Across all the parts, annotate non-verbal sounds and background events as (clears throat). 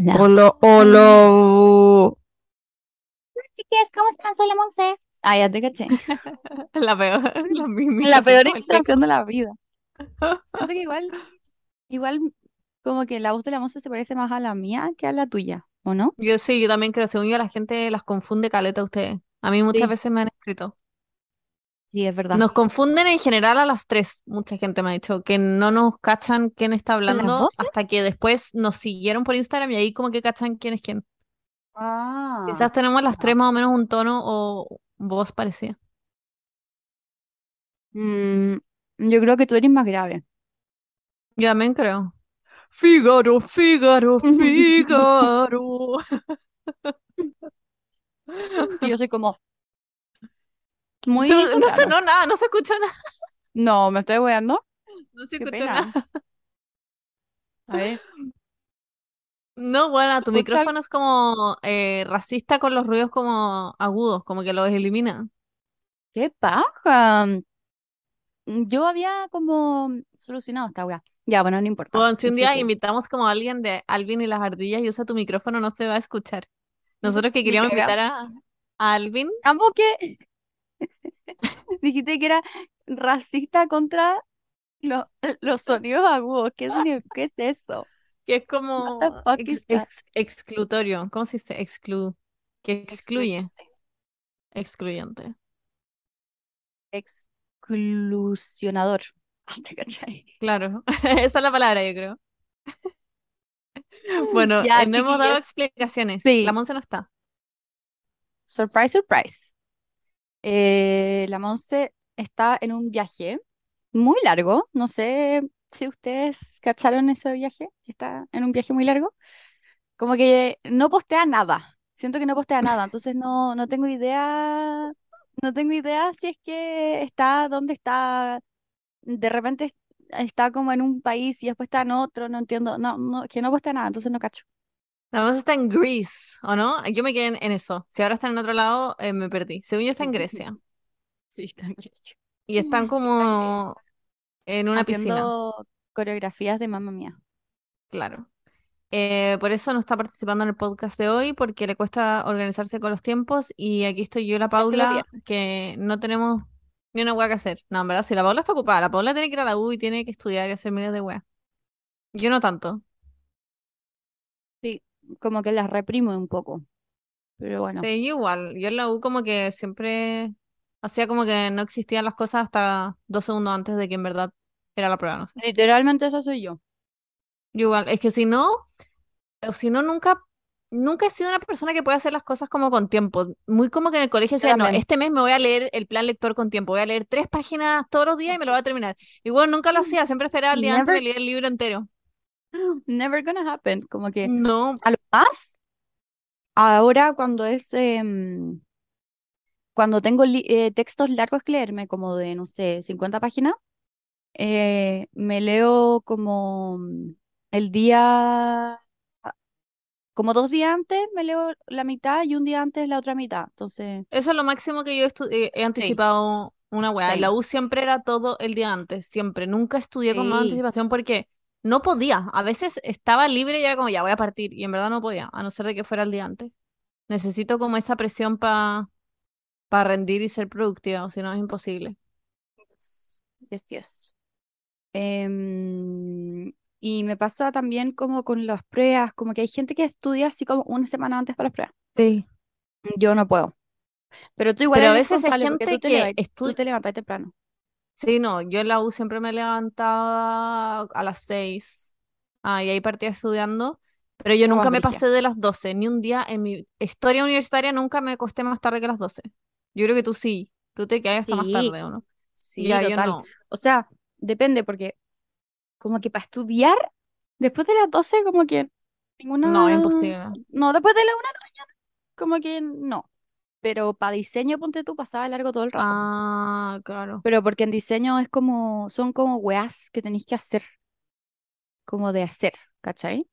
Hola. Hola, hola. Chiques, ¿cómo están? Soy la Monse. Ah, ya te caché. (laughs) La peor, (laughs) la misma La peor imitación de la vida. Siento que igual, igual, como que la voz de la Monse se parece más a la mía que a la tuya, ¿o no? Yo sí, yo también creo, según yo la gente las confunde caleta a ustedes. A mí muchas Sí, veces me han escrito. Sí, es verdad. Nos confunden en general a las tres, mucha gente me ha dicho, que no nos cachan quién está ¿Con las hablando hasta que después nos siguieron por Instagram y ahí como que cachan quién es quién. Quizás Ah, tenemos las tres más o menos un tono o voz parecida. Mm, yo creo que tú eres más grave. Yo también creo. Fígaro, Fígaro, (laughs) Fígaro. Y (laughs) yo soy como muy no soprano. sonó nada, no se escuchó nada. No, me estoy weando. No se Qué escuchó pena. nada. A ver, No, bueno, ¿se tu micrófono es como eh, racista con los ruidos como agudos, como que los elimina. ¡Qué paja! Yo había como solucionado esta weá. Ya, bueno, no importa. Bueno, si un día invitamos como a alguien de Alvin y las ardillas y usa tu micrófono, no se va a escuchar. Nosotros que queríamos invitar a, a Alvin, Amo que (laughs) dijiste que era racista contra lo- los sonidos agudos. ¿Qué? ¿Qué es eso? que es como ex- ex- exclutorio, ¿cómo se dice? Exclu, que excluye, Excluyente. Exclusionador. Ah. Claro, (laughs) esa es la palabra, yo creo. (laughs) Bueno, Ya, eh, no hemos dado explicaciones. La Sí, Monse no está. surprise, surprise. Eh, la Monse está en un viaje muy largo. No sé si ustedes cacharon ese viaje, está en un viaje muy largo. Como que no postea nada. Siento que no postea nada, entonces no, no tengo idea, no tengo idea si es que está, dónde está. De repente es- está como en un país y después está en otro, no entiendo. No, no, que no postea nada, entonces no cacho. La Monse está en Greece, ¿o no? Yo me quedé en, en eso. Si ahora están en otro lado, eh, me perdí. Según yo está en Grecia. (laughs) Sí, está en Grecia. Y están (laughs) como en una piscina, haciendo coreografías de Mamma Mía. claro. Eh, por eso no está participando en el podcast de hoy, porque le cuesta organizarse con los tiempos. Y aquí estoy yo, la se lo Paula, que no tenemos ni una hueá que hacer. No, en verdad, sí, la Paula está ocupada. La Paula tiene que ir a la U y tiene que estudiar y hacer miles de hueá. Yo no tanto. Como que las reprimo un poco, pero bueno. Sí, igual. Yo en la U como que siempre hacía como que no existían las cosas hasta dos segundos antes de que en verdad era la prueba, no sé. Literalmente eso soy yo. Yo igual. Es que si no, si no, nunca, nunca he sido una persona que puede hacer las cosas como con tiempo. Muy como que en el colegio decía, no, este mes me voy a leer el plan lector con tiempo. Voy a leer tres páginas todos los días y me lo voy a terminar. Igual nunca lo hacía. Siempre esperaba el día antes de Never, leer el libro entero. (gasps) never gonna happen. Como que No. a lo más, ahora cuando es, em, cuando tengo eh, textos largos que leerme, como de, no sé, 50 páginas, eh, me leo como mm, el día, como dos días antes me leo la mitad y un día antes la otra mitad. Entonces, Eso es lo máximo que yo eh, he sí, anticipado una weá. En la. U siempre era todo el día antes, siempre. Nunca estudié con más Sí. anticipación porque no podía. A veces estaba libre y era como, ya voy a partir. Y en verdad no podía, a no ser de que fuera el día antes. Necesito como esa presión para rendir y ser productiva, o si no es imposible. Yes, yes. Em, y me pasa también como con las pruebas, como que hay gente que estudia así como una semana antes para las pruebas. Sí. Yo no puedo. Pero tú igual Pero a veces hay porque tú gente te que levas, tú estudia. te levantas temprano. Sí, no, yo en la U siempre me levantaba a las seis. Ah, y ahí partía estudiando. Pero yo No, nunca me pasé de las 12. Ni un día en mi historia universitaria nunca me acosté más tarde que las 12. Yo creo que tú sí. Tú te quedas hasta más tarde, ¿o no? sí, Ya, yo total. no. O sea, depende porque como que para estudiar después de las 12 como que No, ninguna... imposible. No, después de la una como que no. Pero para diseño, ponte tú, pasaba largo todo el rato. Ah, claro. Pero porque en diseño es como, son como weas que tenéis que hacer, como de hacer, ¿cachai?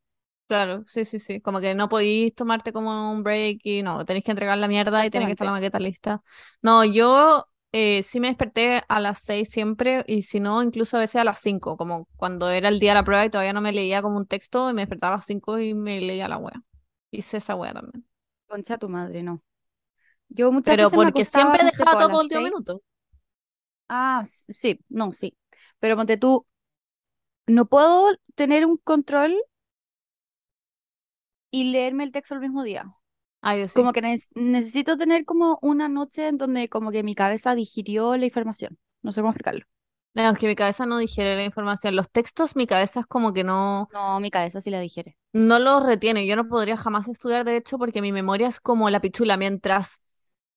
Claro, sí, sí, sí. Como que no podéis tomarte como un break y no, tenéis que entregar la mierda y tiene que estar la maqueta lista. No, yo eh, sí me desperté a las 6 siempre y si no, incluso a veces a las 5, como cuando era el día de la prueba y todavía no me leía como un texto y me despertaba a las 5 y me leía la wea. Hice esa wea también. Concha tu madre, no. Yo muchas Pero veces me porque acostaba, siempre no sé, dejaba a todo por último minuto. Ah, sí, no, sí. Pero ponte tú, no puedo tener un control y leerme el texto el mismo día. Ah, yo sí. Como que necesito tener como una noche en donde como que mi cabeza digirió la información. No sé cómo explicarlo. No, es que mi cabeza no digiere la información. Los textos, mi cabeza es como que no, No, mi cabeza sí la digiere. no los retiene. Yo no podría jamás estudiar derecho porque mi memoria es como la pichula. Mientras,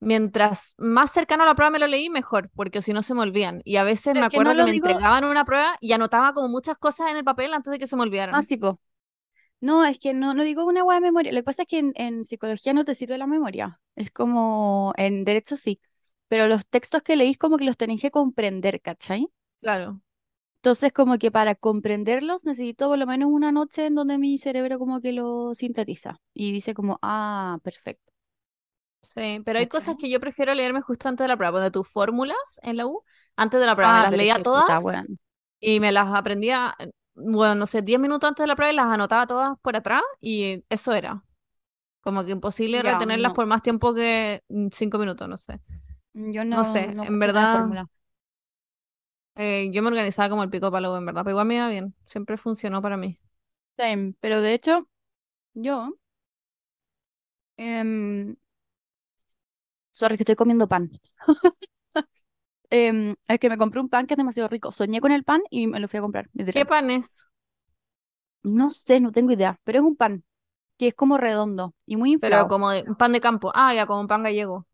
mientras más cercano a la prueba me lo leí, mejor, porque si no se me olvidan. Y a veces Pero me es que no acuerdo que me digo, entregaban una prueba y anotaba como muchas cosas en el papel antes de que se me ah, olvidaran. sí, po. No, es que no, no digo una hueá de memoria. Lo que pasa es que en, en psicología no te sirve la memoria. Es como, en derecho sí. Pero los textos que leís como que los tenéis que comprender, ¿cachai? Claro. Entonces como que para comprenderlos necesito por lo menos una noche en donde mi cerebro como que lo sintetiza. Y dice como, ah, perfecto. Sí, pero hay cosas que yo prefiero leerme justo antes de la prueba. De tus fórmulas en la U, antes de la prueba, me Ah, las pero es leía puta, todas y me las aprendía, bueno, no sé, 10 minutos antes de la prueba y las anotaba todas por atrás y eso era. Como que imposible Ya, retenerlas no. por más tiempo que 5 minutos, no sé. Yo No no, sé, no en verdad, eh, yo me organizaba como el pico palo, en verdad, pero igual me iba bien. Siempre funcionó para mí. Same. Pero de hecho, yo, em, sorry que estoy comiendo pan. (laughs) Em, es que me compré un pan que es demasiado rico. Soñé con el pan y me lo fui a comprar, ¿Qué pan es? No sé, no tengo idea, pero es un pan que es como redondo y muy Pero inflado. como de, un pan de campo. Ah, ya, como un pan gallego.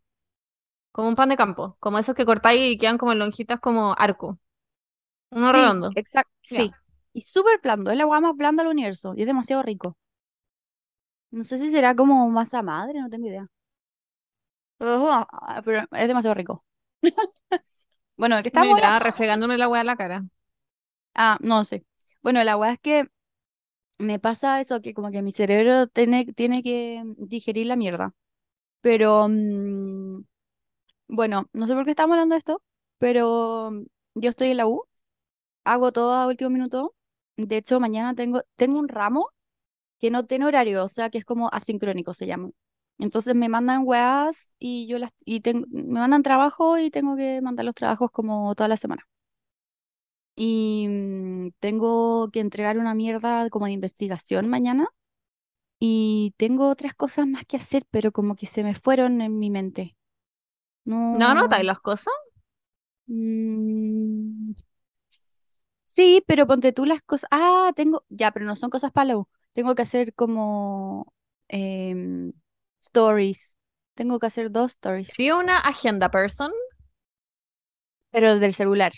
Como un pan de campo. Como esos que cortáis y quedan como lonjitas como arco. Uno Sí, redondo. exacto, sí. Y súper blando, es la agua más blanda del universo y es demasiado rico. No sé si será como masa madre, no tengo idea. Pero ah, pero es demasiado rico. (laughs) Bueno, ¿de qué estamos Mira, refregándome la hueá en la cara. Ah, no sé. Bueno, la weá es que me pasa eso, que como que mi cerebro tiene, tiene que digerir la mierda. Pero, mm, bueno, no sé por qué estamos hablando de esto, pero yo estoy en la U, hago todo a último minuto. De hecho, mañana tengo, tengo un ramo que no tiene horario, o sea, que es como asincrónico se llama. Entonces me mandan weas y yo las, y tengo, me mandan trabajo y tengo que mandar los trabajos como toda la semana. Y mm, tengo que entregar una mierda como de investigación mañana y tengo otras cosas más que hacer, pero como que se me fueron en mi mente. ¿No anotáis No. las cosas? mm, sí, pero ponte tú las cosas. Ah, tengo. Ya, pero no son cosas para la U. Tengo que hacer como em, stories. Tengo que hacer dos stories. ¿Eres una agenda person? Pero del celular,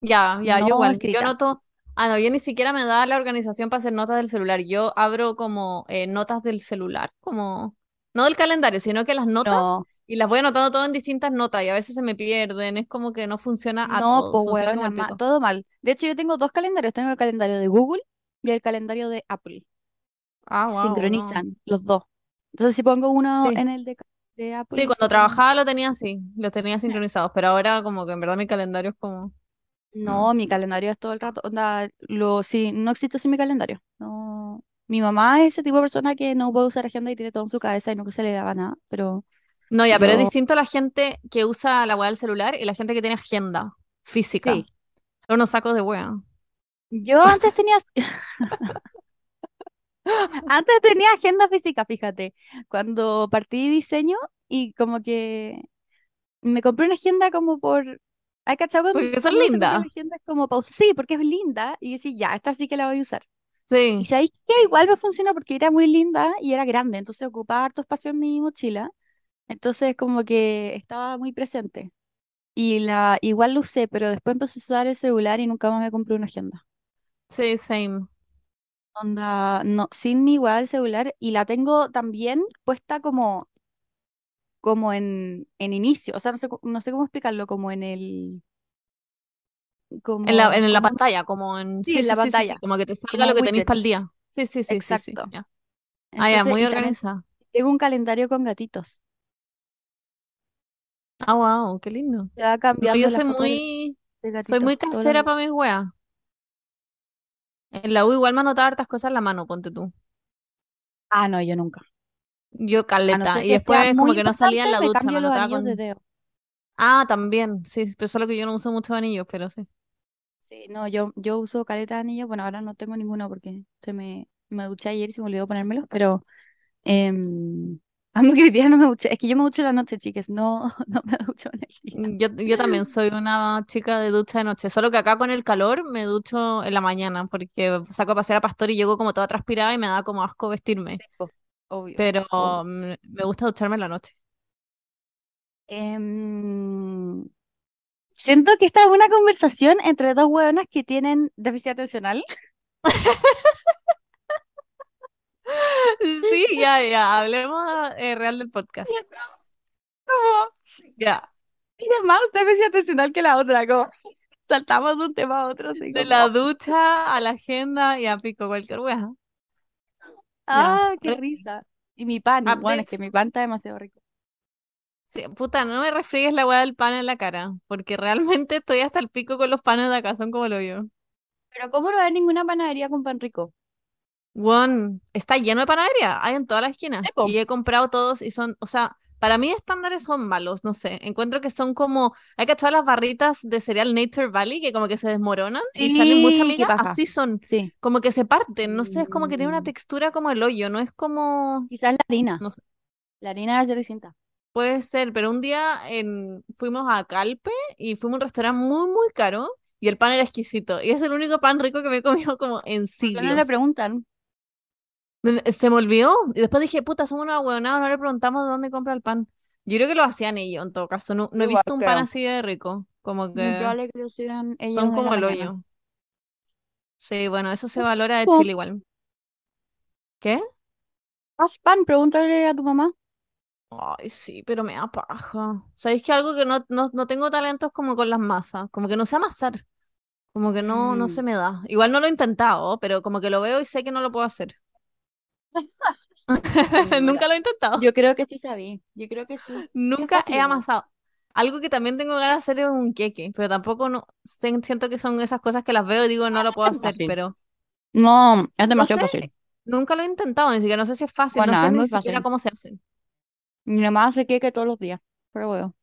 Ya, ya, yo igual. Yo noto. Ah, no, yo ni siquiera me da la organización para hacer notas del celular. Yo abro como eh, notas del celular, como. No del calendario, sino que las notas No, y las voy anotando todo en distintas notas y a veces se me pierden. Es como que no funciona a no, todo. pues el ma- todo mal. De hecho, yo tengo dos calendarios. Tengo el calendario de Google y el calendario de Apple. Ah, wow, sincronizan los dos. Entonces, si pongo uno Sí. en el de, de Sí, Apple, se cuando trabajaba lo tenía así, los tenía sincronizados, pero ahora como que en verdad mi calendario es como... No, mi calendario es todo el rato. Onda, lo, sí, no existe sin mi calendario. No. Mi mamá es ese tipo de persona que no puede usar agenda y tiene todo en su cabeza y que se le daba nada. Pero No, ya, pero es yo, distinto la gente que usa la weá del celular y la gente que tiene agenda física. sí. Son unos sacos de weá. Yo antes tenía, (laughs) antes tenía agenda física, fíjate. Cuando partí diseño y como que me compré una agenda como por... ¿Hay cachado Porque son lindas. agenda? Es como pausa. Sí, porque es linda. Y decís, ya, esta sí que la voy a usar. Y Sí. sabéis que igual me funcionó porque era muy linda y era grande, entonces ocupaba harto espacio en mi mochila. Entonces como que estaba muy presente. Y la igual lo usé, pero después empecé a usar el celular y nunca más me compré una agenda. Sí, same. Onda, no, sin mi igual el celular y la tengo también puesta como, como en, en inicio. O sea, no sé, cu- no sé cómo explicarlo, como en el, En la, como, en la como, pantalla, como en... sí, Sí, en sí, la sí, sí, sí. pantalla, Como que te salga como lo que tenéis para el widgets. día. Sí, sí, sí, sí, sí. Exacto. Ya. Ah, ya, Entonces, muy y también organizada. tengo un calendario con gatitos. Ah, wow, qué lindo. Se va No, cambiando yo la soy foto del, muy, del soy muy gatito todos los casera para mis weas. En la U igual me anotaba hartas cosas en la mano, ponte tú. Ah, no, yo nunca. Yo no caleta. ser Y después como que no salía en la me ducha, me los anotaba de dedo. Ah, también, sí, pero solo que yo no uso muchos anillos, pero sí. Sí, no, yo, yo uso caleta de anillos. Bueno, ahora no tengo ninguno porque se me, me duché ayer y se me olvidó ponérmelos, pero em, a mí que hoy día no me duché. Es que yo me ducho en la noche, chicas, no, (laughs) no me ducho en el día. Yo, yo también soy una chica de ducha de noche, solo que acá con el calor me ducho en la mañana porque saco a pasear a Pastor y llego como toda transpirada y me da como asco vestirme, obvio, pero obvio. me, me gusta ducharme en la noche. Em, siento que esta es una conversación entre dos hueonas que tienen déficit atencional. (laughs) Sí, ya, ya, hablemos eh, real del podcast. Como, Ya, tiene más déficit atencional que la otra, como saltamos de un tema a otro, así de la ducha a la agenda y a pico cualquier wea. Ya. ah, qué risa. Y mi pan, bueno, es que mi pan está demasiado rico. Sí, puta, no me refrigues la weá del pan en la cara, porque realmente estoy hasta el pico con los panes de acá, son como lo yo. Pero ¿cómo no hay ninguna panadería con pan rico? One, está lleno de panadería, hay en todas las esquinas, y he comprado todos y son, o sea, para mí estándares son malos, no sé, encuentro que son como, hay echar las barritas de cereal Nature Valley, que como que se desmoronan y salen mucha Sí, qué miga, paja. así son, Sí. como que se parten, no sé, es como que tiene una Mm, textura como el hoyo, no es como, quizás la harina. no sé. La harina ser distinta. Puede ser, pero un día en, fuimos a Calpe y fuimos a un restaurante muy, muy caro y el pan era exquisito. Y es el único pan rico que me he comido como en ¿Por qué no le siglos. preguntan? Se me olvidó y después dije, puta, somos unos ahueonados, no le preguntamos de dónde compra el pan. Yo creo que lo hacían ellos en todo caso. No, no he Igual, visto un pan así de rico. Como que probable que lo hicieran ellos son en la como el mañana. hoyo. Sí, bueno, eso se valora de. Chile igual. ¿Qué? ¿Haz pan? Pregúntale a tu mamá. Ay, sí, pero me da paja. ¿Sabéis que algo que no, no, no tengo talentos como con las masas? Como que no sé amasar. Como que no, no se Mm. me da. Igual no lo he intentado, pero como que lo veo y sé que no lo puedo hacer. (laughs) (laughs) Nunca lo he intentado. Yo creo que sí sabí. Yo creo que sí. Nunca he amasado. Algo que también tengo ganas de hacer es un queque, pero tampoco no sé- siento que son esas cosas que las veo y digo no lo puedo hacer, fácil. pero No, es no demasiado sé, fácil. nunca lo he intentado, ni siquiera no sé si es fácil, no Bueno, sé es ni siquiera cómo se hace. Mi mamá hace queque todos los días. Pero bueno.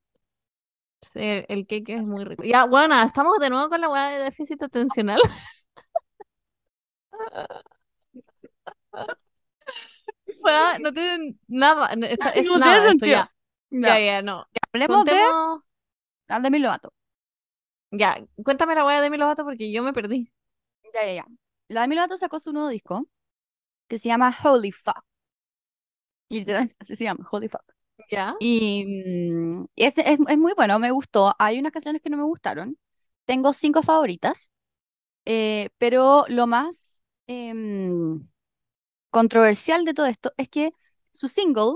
Sí, El, el queque es muy rico. Ya, bueno, estamos de nuevo con la weá de déficit atencional. (laughs) Weá, no tienen nada, es No nada esto ya. Ya, Ya. ya, no. Hablemos de al Demi Lovato. ya, cuéntame la weá de Demi Lovato porque yo me perdí. Ya, ya, ya. La Demi Lovato sacó su nuevo disco que se llama Holy Fuck. Y (laughs) así se llama, Holy Fuck. ¿Ya? Y mm, es, es, es muy bueno, me gustó. Hay unas canciones que no me gustaron. Tengo cinco favoritas. eh, pero lo más em, controversial de todo esto es que su single,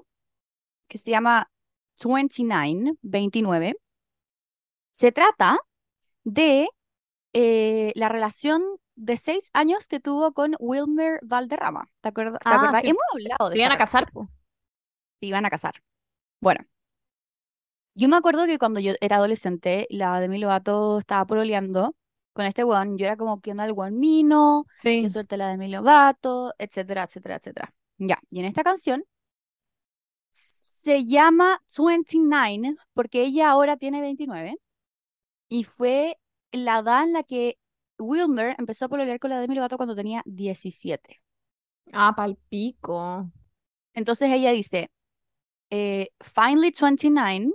que se llama 29, 29, se trata de eh, la relación de seis años que tuvo con Wilmer Valderrama. ¿Te acuerdas? ¿Te Ah, sí. Hemos hablado de se iban a casar, po. Se iban a casar. Bueno, yo me acuerdo que cuando yo era adolescente, la Demi Lovato estaba pololeando con este weón. Yo era como, ¿qué onda el weón mino? Qué Sí. suerte la Demi Lovato, etcétera, etcétera, etcétera. Ya, y en esta canción se llama 29 porque ella ahora tiene 29 y fue la edad en la que Wilmer empezó a pololear con la Demi Lovato cuando tenía 17. Ah, palpico. Entonces ella dice, eh, finally 29,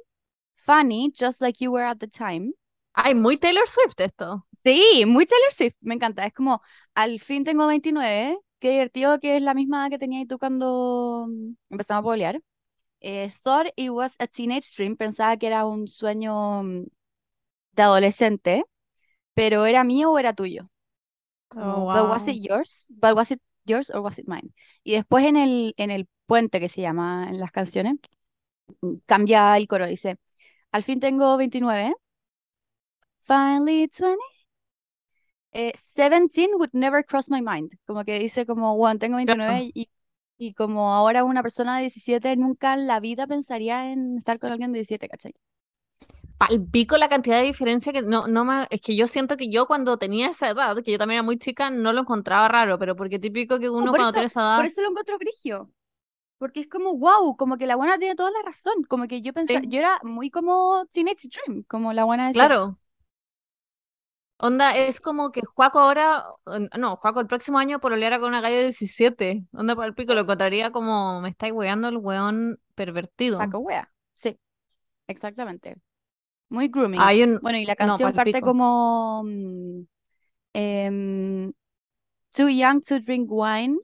funny, just like you were at the time. Ay, muy Taylor Swift esto. Sí, muy Taylor Swift, me encanta. Es como, al fin tengo 29, qué divertido que es la misma edad que tenías tú cuando empezamos a pololear. Eh, thought it was a teenage dream, pensaba que era un sueño mm, de adolescente, pero ¿era mío o era tuyo? Oh, but was it yours? But was it yours or was it mine? Y después en el, en el puente que se llama en las canciones, mm, cambia el coro, dice, al fin tengo 29, finally 20, eh, 17 would never cross my mind. Como que dice como, bueno, tengo Claro. 29 y, y como ahora una persona de 17 nunca en la vida pensaría en estar con alguien de 17, ¿cachai? palpico la cantidad de diferencia que no, no me, es que yo siento que yo cuando tenía esa edad, que yo también era muy chica, no lo encontraba raro, pero porque típico que No, uno por cuando eso, tiene esa por edad, eso lo encuentro grigio. Porque es como, wow, como que la buena tiene toda la razón. Como que yo pensaba, sí, yo era muy como Teenage Dream, como la buena decía. claro. Onda, es como que Juaco ahora, no, Juaco el próximo año pololeara con una galla de 17. Onda palpico, lo encontraría como, me estáis weando el weón pervertido. Saco wea. Sí, exactamente. Muy grooming. Hay un, Bueno, y la no, canción parte como mm, em, Too Young to Drink Wine.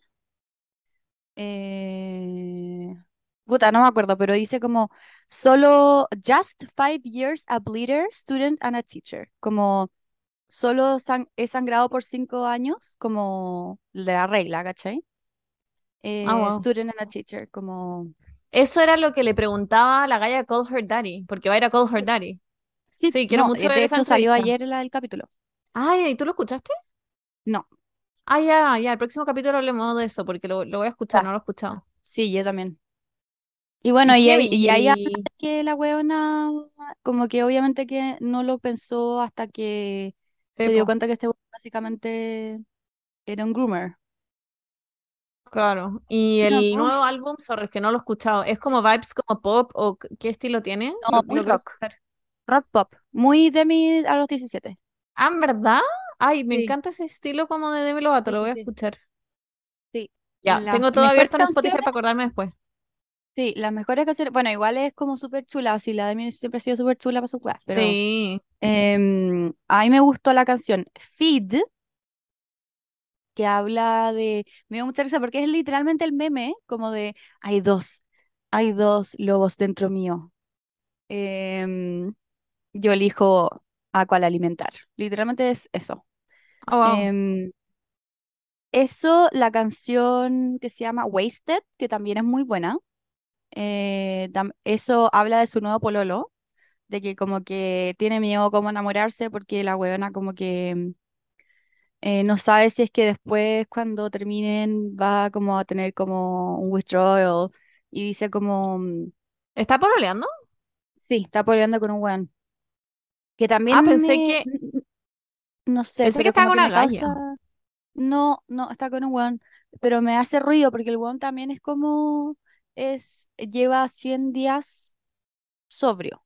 Eh, puta, no me acuerdo, pero dice como solo just five years a bleeder, student and a teacher. Como solo he sangrado por cinco años, como la regla, ¿cachai? Ah, Eh, wow. student and a teacher, como... Eso era lo que le preguntaba a la galla Call Her Daddy, porque va a ir a Call Her Daddy. sí, Sí, quiero no, mucho eh, ver de esa hecho salió entrevista. ayer el capítulo. Ay, ¿y tú lo escuchaste? No, Ah, ya, ya, el próximo capítulo hablemos de eso, porque lo, lo voy a escuchar, ya. no lo he escuchado. Sí, yo también. Y bueno, y, y y ahí que la weona, como que obviamente que no lo pensó hasta que se dio cuenta que este básicamente era un groomer. claro. Y el nuevo álbum, sorry, es que no lo he escuchado. ¿Es como vibes como pop o qué estilo tiene? No, muy rock, rock pop, muy Demi a los 17. Ah, ¿en verdad? Ay, me Sí, encanta ese estilo como de Demi Lovato, sí, lo sí, voy a sí. escuchar. Sí, Ya, tengo todo mejores abierto en Spotify canciones, para acordarme después. Sí, las mejores canciones, bueno, igual es como súper chula, o sí, la Demi siempre ha sido súper chula para su weá, pero Sí. em, a mí me gustó la canción Feed, que habla de, me dio mucha risa porque es literalmente el meme, como de, hay dos, hay dos lobos dentro mío, em, yo elijo a cuál alimentar, literalmente es eso. Oh, wow. Em, eso, la canción que se llama Wasted, que también es muy buena. Eh, eso habla de su nuevo pololo, de que como que tiene miedo como enamorarse porque la huevona como que mm, eh, no sabe si es que después cuando terminen va como a tener como un withdrawal y dice como, mm, ¿Está pololeando? sí, está peleando con un weón, que Ah, también pensé me, que, no sé, pensé que como con una galla. causa, no, no, está con un weón, pero me hace ruido porque el weón también es como, es, lleva 100 días sobrio,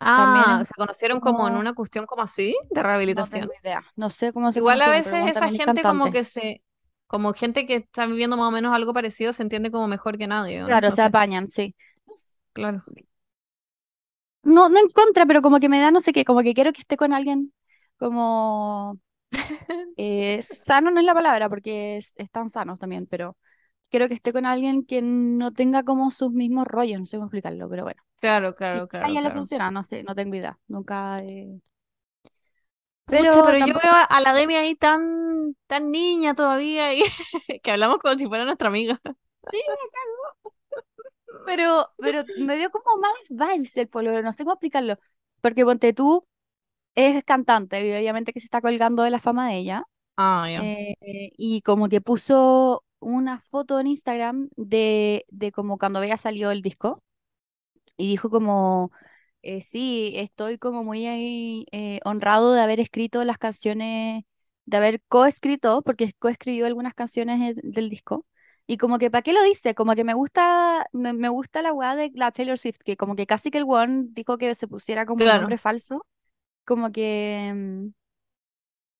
es Ah, se conocieron como en una cuestión como así, de No rehabilitación. tengo idea. No sé cómo se Igual a veces esa gente como que se, como gente que está viviendo más o menos algo parecido se entiende como mejor que nadie, ¿o ¿no? Claro, No se sé, apañan, sí. claro. No, no en contra, pero como que me da no sé qué, como que quiero que esté con alguien como (laughs) eh, sano no es la palabra, porque es- están sanos también, pero quiero que esté con alguien que no tenga como sus mismos rollos, no sé cómo explicarlo, pero bueno. Claro, claro, Quizá a claro, ella le claro. funciona, no sé, no tengo idea. Nunca. eh, Pucha, Pero pero yo veo a la Demi ahí tan, tan niña todavía y (laughs) que hablamos como si fuera nuestra amiga. Sí, pero, pero me dio como malas vibes el pololo, no sé cómo explicarlo. Porque ponte tú, es cantante, y obviamente que se está colgando de la fama de ella. Ah, ya. eh, y como que puso una foto en Instagram de, de como cuando había salido el disco y dijo como, eh, sí, estoy como muy eh, honrado de haber escrito las canciones, de haber coescrito, porque coescribió algunas canciones eh, del disco. Y como que, ¿para qué lo dice? Como que me gusta, me, me gusta la weá de la Taylor Swift, que como que casi que el one dijo que se pusiera como un nombre Claro. falso. Como que mm,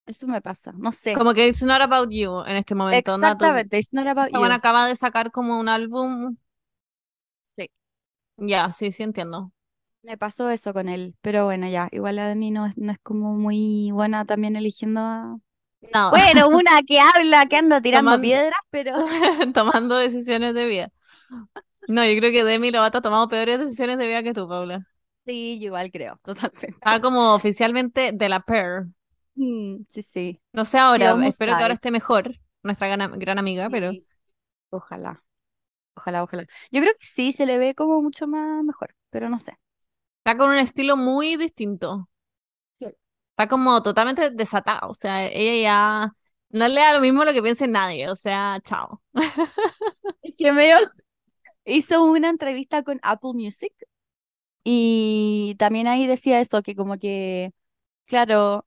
eso me pasa, no sé. Como que it's not about you en este momento. Exactamente, it's not about you. acaba de sacar como un álbum. Sí, Ya, sí, sí entiendo. me pasó eso con él, pero bueno, ya, igual de mí no es, no es como muy buena también eligiendo a... Nada, Bueno, (laughs) una que habla, que anda tirando tomando, piedras, pero (laughs) tomando decisiones de vida. No, yo creo que Demi Lovato ha tomado peores decisiones de vida que tú, Paula. sí, yo igual creo, (laughs) Está totalmente. como oficialmente de la pair. Mm, sí, sí, No sé ahora, espero que ahora esté mejor, nuestra gran, gran amiga, pero Sí, ojalá, ojalá, ojalá. Yo creo que sí, se le ve como mucho más mejor, pero no sé. está con un estilo muy distinto. Sí. Está como totalmente desatada. O sea, ella ya no le da lo mismo lo que piense nadie. O sea, chao. (laughs) Es que medio hizo una entrevista con Apple Music Y también ahí decía eso, que como que, claro,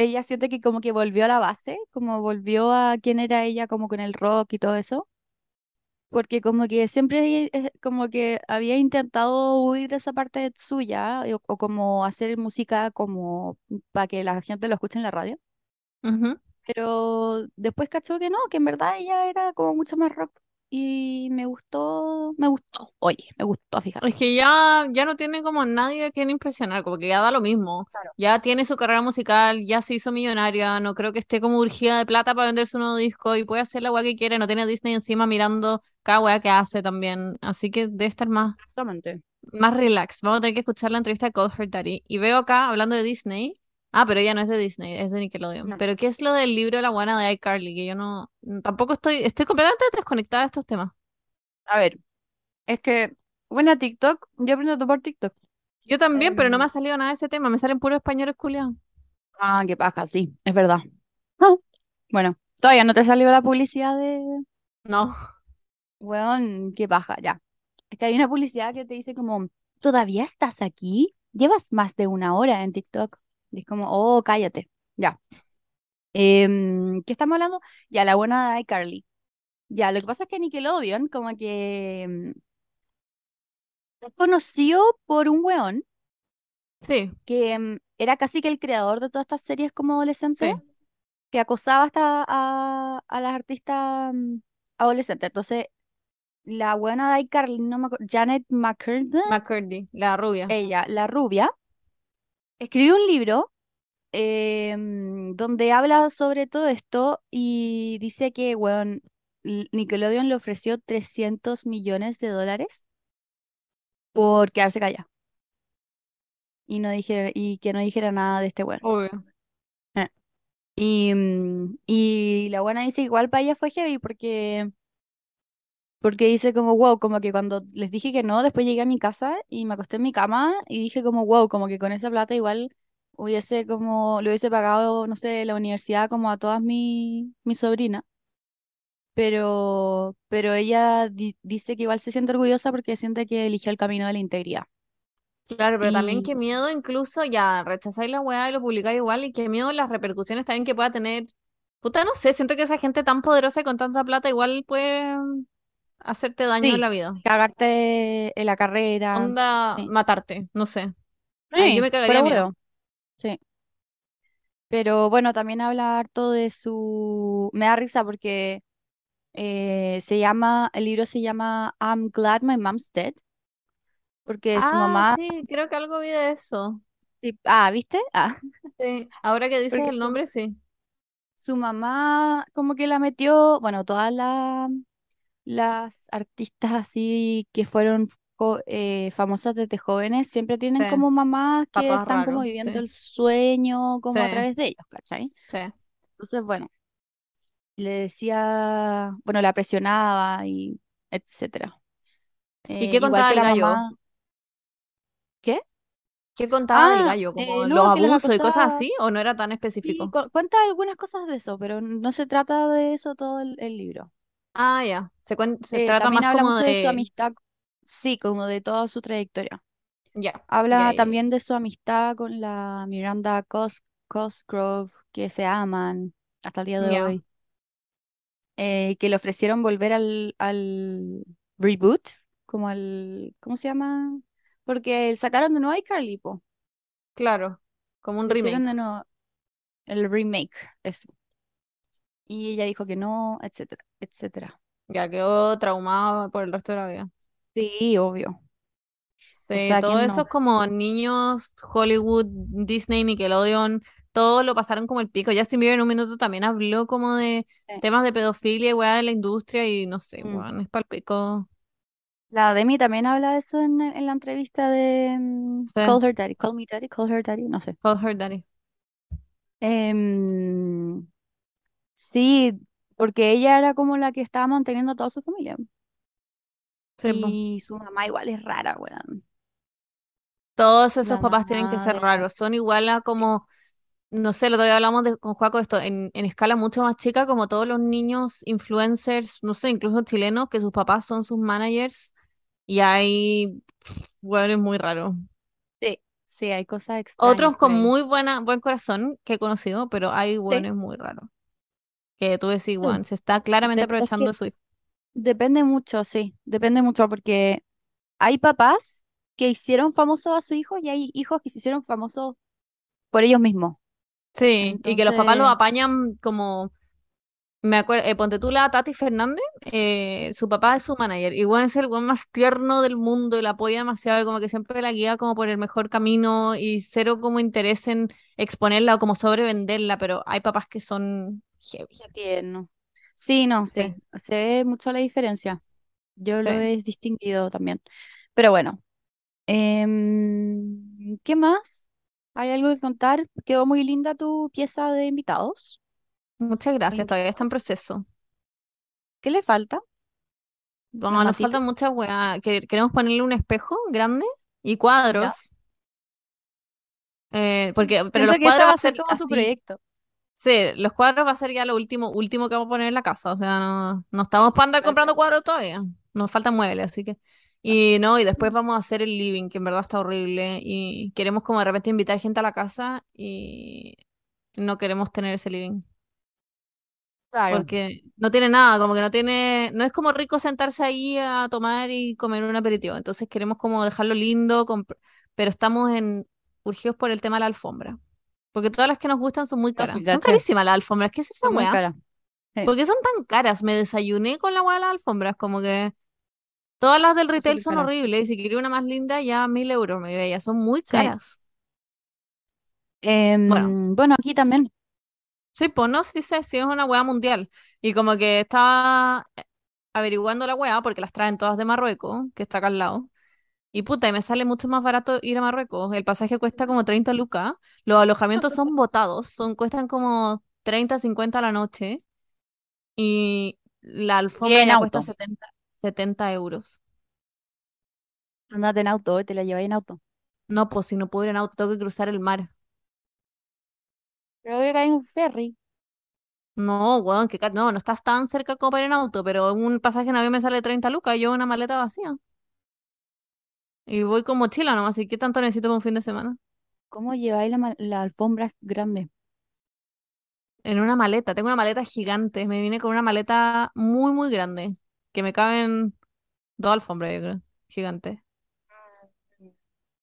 ella siente que como que volvió a la base, como volvió a quién era ella como con el rock y todo eso, porque como que siempre eh, como que había intentado huir de esa parte suya o, o como hacer música como para que la gente lo escuche en la radio, pero después cachó que no, que en verdad ella era como mucho más rock y me gustó, me gustó, oye, me gustó, Es fíjate. que ya, ya no tiene como nadie a quien impresionar, como que ya da lo mismo. Claro. Ya tiene su carrera musical, ya se hizo millonaria, no creo que esté como urgida de plata para vender su nuevo disco y puede hacer la weá que quiere, no tiene a Disney encima mirando cada weá que hace también. Así que debe estar más, Exactamente. más relax. Vamos a tener que escuchar la entrevista de Cold Heart Daddy. Y veo acá, hablando de Disney, ah, pero ella no es de Disney, es de Nickelodeon. No. Pero ¿qué es lo del libro de la buena de iCarly? Que yo no, tampoco estoy, estoy completamente desconectada de estos temas. A ver, es que, bueno, TikTok, yo aprendo todo por TikTok. Yo también, pero no me Em, ha salido nada de ese tema, me salen puros españoles culiados. ah, qué paja, sí, es verdad. Ah, (laughs) Bueno, todavía no te salió la publicidad de, No, weón, qué paja, ya. Es que hay una publicidad que te dice como, ¿todavía estás aquí? Llevas más de una hora en TikTok. Y es como, oh, cállate, ya. Em, ¿qué estamos hablando? Ya, la buena de iCarly. Ya, lo que pasa es que Nickelodeon como que em, es conocido por un weón sí, que em, era casi que el creador de todas estas series como adolescente, sí. que acosaba hasta a, a las artistas adolescentes. Entonces, la buena de iCarly, no me acuerdo, Janet McCurdy, McCurdy, la rubia. ella, la rubia, escribió un libro em, donde habla sobre todo esto y dice que, L- Nickelodeon le ofreció 300 millones de dólares por quedarse callada y, no dijera, y que no dijera nada de este weón. Obvio. Eh, Y, mm, y la buena dice igual para ella fue heavy porque, porque dice como wow, como que cuando les dije que no, después llegué a mi casa y me acosté en mi cama y dije como wow, como que con esa plata igual hubiese como, le hubiese pagado, no sé, la universidad como a todas mi, mis sobrinas. Pero, pero ella di- dice que igual se siente orgullosa porque siente que eligió el camino de la integridad. Claro, pero también qué miedo incluso ya rechazáis la weá y lo publicáis igual y qué miedo las repercusiones también que pueda tener. Puta, no sé, siento que esa gente tan poderosa y con tanta plata igual puede hacerte daño en sí, la vida. cagarte en la carrera, Onda, sí. matarte, no sé. Ay, yo Sí, me cagaría miedo. huevo. Sí. Pero bueno, también habla harto de su... Me da risa porque eh, se llama, el libro se llama I'm Glad My Mom's Dead, porque su Ah, mamá... sí, creo que algo vi de eso. sí, Ah, ¿viste? Ah, Sí, ahora que dices porque el su, nombre, sí. su mamá como que la metió, bueno, todas la- las artistas así que fueron eh, famosas desde jóvenes siempre tienen Sí, como mamás que están como viviendo sí, el sueño sí, como a través de ellos, ¿cachai? sí. Entonces, bueno. le decía, bueno, la presionaba y etcétera. ¿Y Eh, qué contaba el gallo? mamá, ¿qué? ¿Qué contaba Ah, gallo? ¿Como eh, los no, que los abusos y cosas así? ¿O no era tan específico? cu- cuenta algunas cosas de eso, pero no se trata de eso todo el, el libro. Ah, ya. Se, cuen- se Eh, trata también más habla como mucho de su de. amistad, sí, como de toda su trayectoria. Ya, ya, Habla ya, ya. también de su amistad con la Miranda Cos Cosgrove, que se aman hasta el día de Ya, hoy. eh, que le ofrecieron volver al, al reboot, como al, ¿cómo se llama? Porque sacaron de nuevo a iCarly, po. claro. Como un Lo hicieron remake. de nuevo, el remake, eso. Y ella dijo que no, etcétera, etcétera. Ya quedó traumado por el resto de la vida. Sí, obvio. O Sí, sea, todo ¿quién eso no? es como niños, Hollywood, Disney, Nickelodeon, todo lo pasaron como el pico. Justin Bieber en un minuto también habló como de temas de pedofilia y weá de la industria y no sé, mm. weón, es pal pico. La Demi también habla de eso en, en la entrevista de mm, Sí, Call Her Daddy, Call Me Daddy, Call Her Daddy, no sé. Call Her Daddy. Em, sí, porque ella era como la que estaba manteniendo a toda su familia. Sí, po. Y su mamá igual es rara, weón. Todos esos La papás tienen que ser raros. Son igual a como, no sé, lo otro día hablamos de, con Joaco de esto, en, en escala mucho más chica, como todos los niños influencers, no sé, incluso chilenos, que sus papás son sus managers Y hay hueones muy raros. Sí, sí, hay cosas extrañas Otros por con ahí. muy buena, buen corazón que he conocido, pero hay Sí, hueones muy raros. Que tú decís, weón, se está claramente es aprovechando que su hijo. depende mucho, sí, depende mucho porque hay papás que hicieron famosos a su hijo y hay hijos que se hicieron famosos por ellos mismos. Sí, y que los papás los apañan como Me acuerdo, eh, ponte tú la Tati Fernández, eh, su papá es su manager, bueno, es el weón más tierno del mundo y la apoya demasiado, y como que siempre la guía como por el mejor camino y cero como interés en exponerla o como sobrevenderla, pero hay papás que son heavy. qué tierno. Sí, no, Sí, sí, se ve mucho la diferencia. Yo lo he distinguido también. Pero bueno, em, ¿qué más? ¿Hay algo que contar? Quedó muy linda tu pieza de invitados. Muchas gracias, todavía está en proceso. ¿Qué le falta? ¿La No, nos matita? muchas weas. que- Queremos ponerle un espejo grande y cuadros, eh, porque, pero Siento los que cuadros va a ser como tu así. proyecto. Sí, los cuadros va a ser ya lo último, último que vamos a poner en la casa. O sea, no, no estamos para andar comprando cuadros todavía. Nos faltan muebles, así que. Y no, y después vamos a hacer el living, que en verdad está horrible. Y queremos como de repente invitar gente a la casa y no queremos tener ese living. Claro. Porque no tiene nada, como que no tiene. No es como rico sentarse ahí a tomar y comer un aperitivo. Entonces queremos como dejarlo lindo, pero estamos en urgidos por el tema de la alfombra. Porque todas las que nos gustan son muy caras. Son carísimas las alfombras. ¿Qué es esa weá? Sí, ¿Por qué son tan caras? Me desayuné con la hueá de las alfombras, como que todas las del retail son caras. horribles y si quería una más linda ya mil euros, me veía, son muy Sí. caras. Bueno, Em, bueno, aquí también. sí, pues no, sí sé, sí es una hueá mundial. Y como que estaba eh, averiguando la hueá porque las traen todas de Marruecos, que está acá al lado. Y puta, y me sale mucho más barato ir a Marruecos. El pasaje cuesta como 30 lucas. Los alojamientos son botados, son, cuestan como 30 50 a la noche. Y la alfombra En ya cuesta auto. setenta 70 euros. Andate en auto, eh, te la lleváis en auto. No, pues si no puedo ir en auto, tengo que cruzar el mar. Pero obvio que hay un ferry. No, weón, que ca- no, no estás tan cerca como para ir en auto, pero un pasaje en avión me sale 30 lucas y yo una maleta vacía. Y voy con mochila nomás, ¿y qué tanto necesito para un fin de semana? ¿Cómo lleváis la, la alfombra grande? En una maleta, tengo una maleta gigante, me vine con una maleta muy, muy grande, que me caben dos alfombras, yo creo, gigante.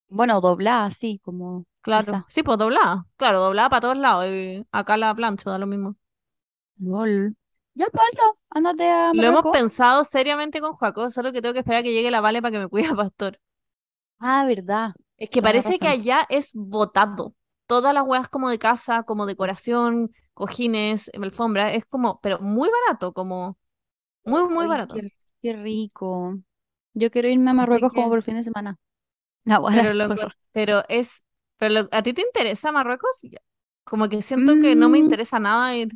Bueno, doblada así, como Claro, esa. sí, pues doblada, claro, doblada para todos lados, y acá la plancho, da lo mismo. LOL. Ya, Pablo, andate a Lo hemos Marruecos. pensado seriamente con Joaco, solo que tengo que esperar a que llegue la Vale para que me cuide a (laughs) Pastor. Ah, verdad. Es que Toda parece que razón. allá es botado. Todas las weas como de casa, como decoración, cojines, alfombra, es como, pero muy barato, como muy, muy Ay, barato. qué, qué rico. Yo quiero irme a Marruecos como por fin de semana. La (laughs) pero lo pero es, pero lo- ¿a ti te interesa Marruecos? Como que siento que no me Mm, interesa nada ir.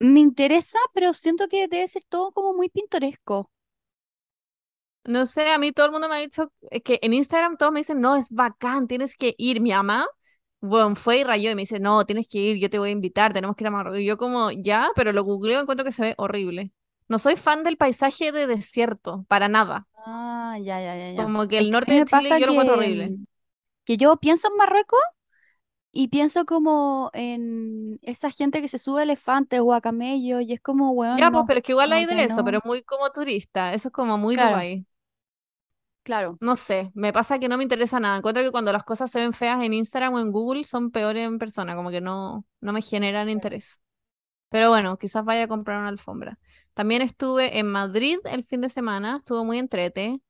me interesa, pero siento que debe ser todo como muy pintoresco. No sé, a mí todo el mundo me ha dicho que en Instagram todos me dicen, no, es bacán, tienes que ir. Mi mamá, bueno, fue y rayó y me dice, no, tienes que ir, yo te voy a invitar, tenemos que ir a Marruecos. Y yo como, ya, pero lo googleo y encuentro que se ve horrible. No soy fan del paisaje de desierto, para nada. Ah, ya, ya, ya, ya. Como que el norte de Chile yo lo encuentro horrible. que yo pienso en Marruecos y pienso como en esa gente que se sube a elefantes o a camellos y es como, weón, Ya, pues, no, pero es que igual hay que de eso, pero muy como turista, eso es como muy Claro. Claro. No sé, me pasa que no me interesa nada. Encuentro que cuando las cosas se ven feas en Instagram o en Google son peores en persona, como que no, no me generan interés. Pero bueno, quizás vaya a comprar una alfombra. También estuve en Madrid el fin de semana, estuvo muy entrete.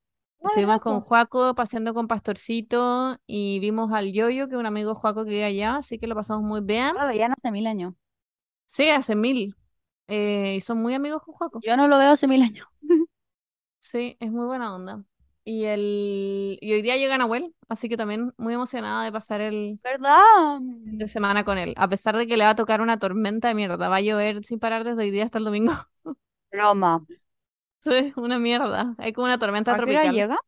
Ah, ¿verdad, Estuvimos con po? Joaco paseando con Pastorcito y vimos al Yoyo, que es un amigo Joaco que vive allá, así que lo pasamos muy bien. Lo veían hace mil años. Sí, hace mil. Eh, y son muy amigos con Joaco. Yo no lo veo hace mil años. (laughs) Sí, es muy buena onda. Y, el... y hoy día llega Nahuel, así que también muy emocionada de pasar el ¿Verdad? fin de semana con él. A pesar de que le va a tocar una tormenta de mierda, va a llover sin parar desde hoy día hasta el domingo. Roma. (laughs) Sí, una mierda. Hay como una tormenta ¿A qué hora tropical, llega?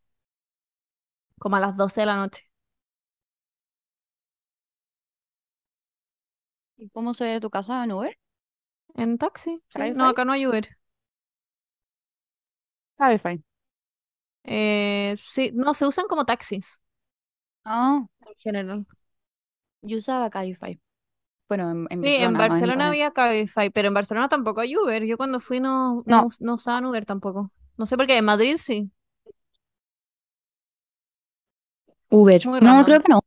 como a las 12 de la noche. ¿Y cómo se ve tu casa en Uber? En taxi, sí. No, acá no hay Uber. Cabify. Eh, sí, no, se usan como taxis Ah, en general. yo usaba Cabify. Bueno, en, en Sí, en Barcelona, no en Barcelona Valencia. había Cabify, pero en Barcelona tampoco hay Uber. Yo cuando fui no, no, No, us- no usaban Uber tampoco. No sé por qué, en Madrid sí. Uber. Muy No, creo random. que no.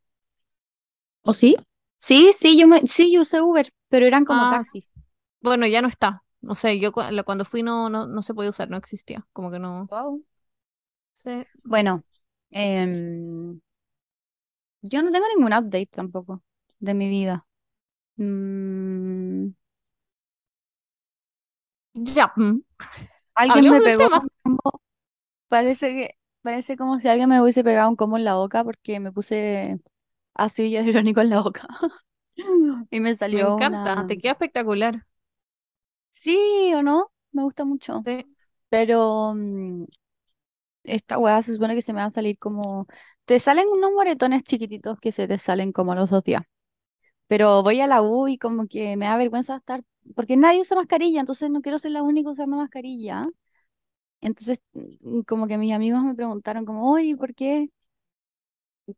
¿O sí? Sí, sí, yo me, sí, yo usé Uber, pero eran como Ah, taxis. bueno, ya no está. No sé, yo cu- cuando fui no, no, no se podía usar, no existía. Como que no. Wow. Sí. Bueno, em, yo no tengo ningún update tampoco de mi vida. Mm, Ya. mm. alguien Hablemos me del pegó tema. un combo. Parece que, parece como si alguien me hubiese pegado un combo en la boca porque me puse ácido (laughs) hialurónico en la boca. (laughs) Y me Me salió encanta, una... te queda espectacular. Sí o no, me gusta mucho. Sí. Pero mm, esta weá se supone que se me va a salir como... Te salen unos moretones chiquititos que se te salen como a los dos días. Pero voy a la U y como que me da vergüenza estar... Porque nadie usa mascarilla, entonces no quiero ser la única usando mascarilla. Entonces, mm, como que mis amigos me preguntaron como, oye, ¿por qué?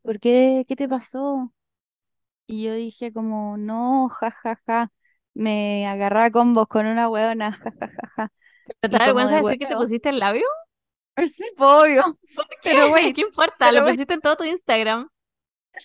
¿Por qué? ¿Qué te pasó? Y yo dije como, no, ja, ja, ja. Me agarraba combos con una huevona, (laughs) ja, ja, ja, ja. ¿Te da vergüenza de decir que te pusiste el labio? (laughs) Sí, po, obvio. ¿Por qué? Pero ¿Qué wait, importa? Lo pusiste en todo tu Instagram.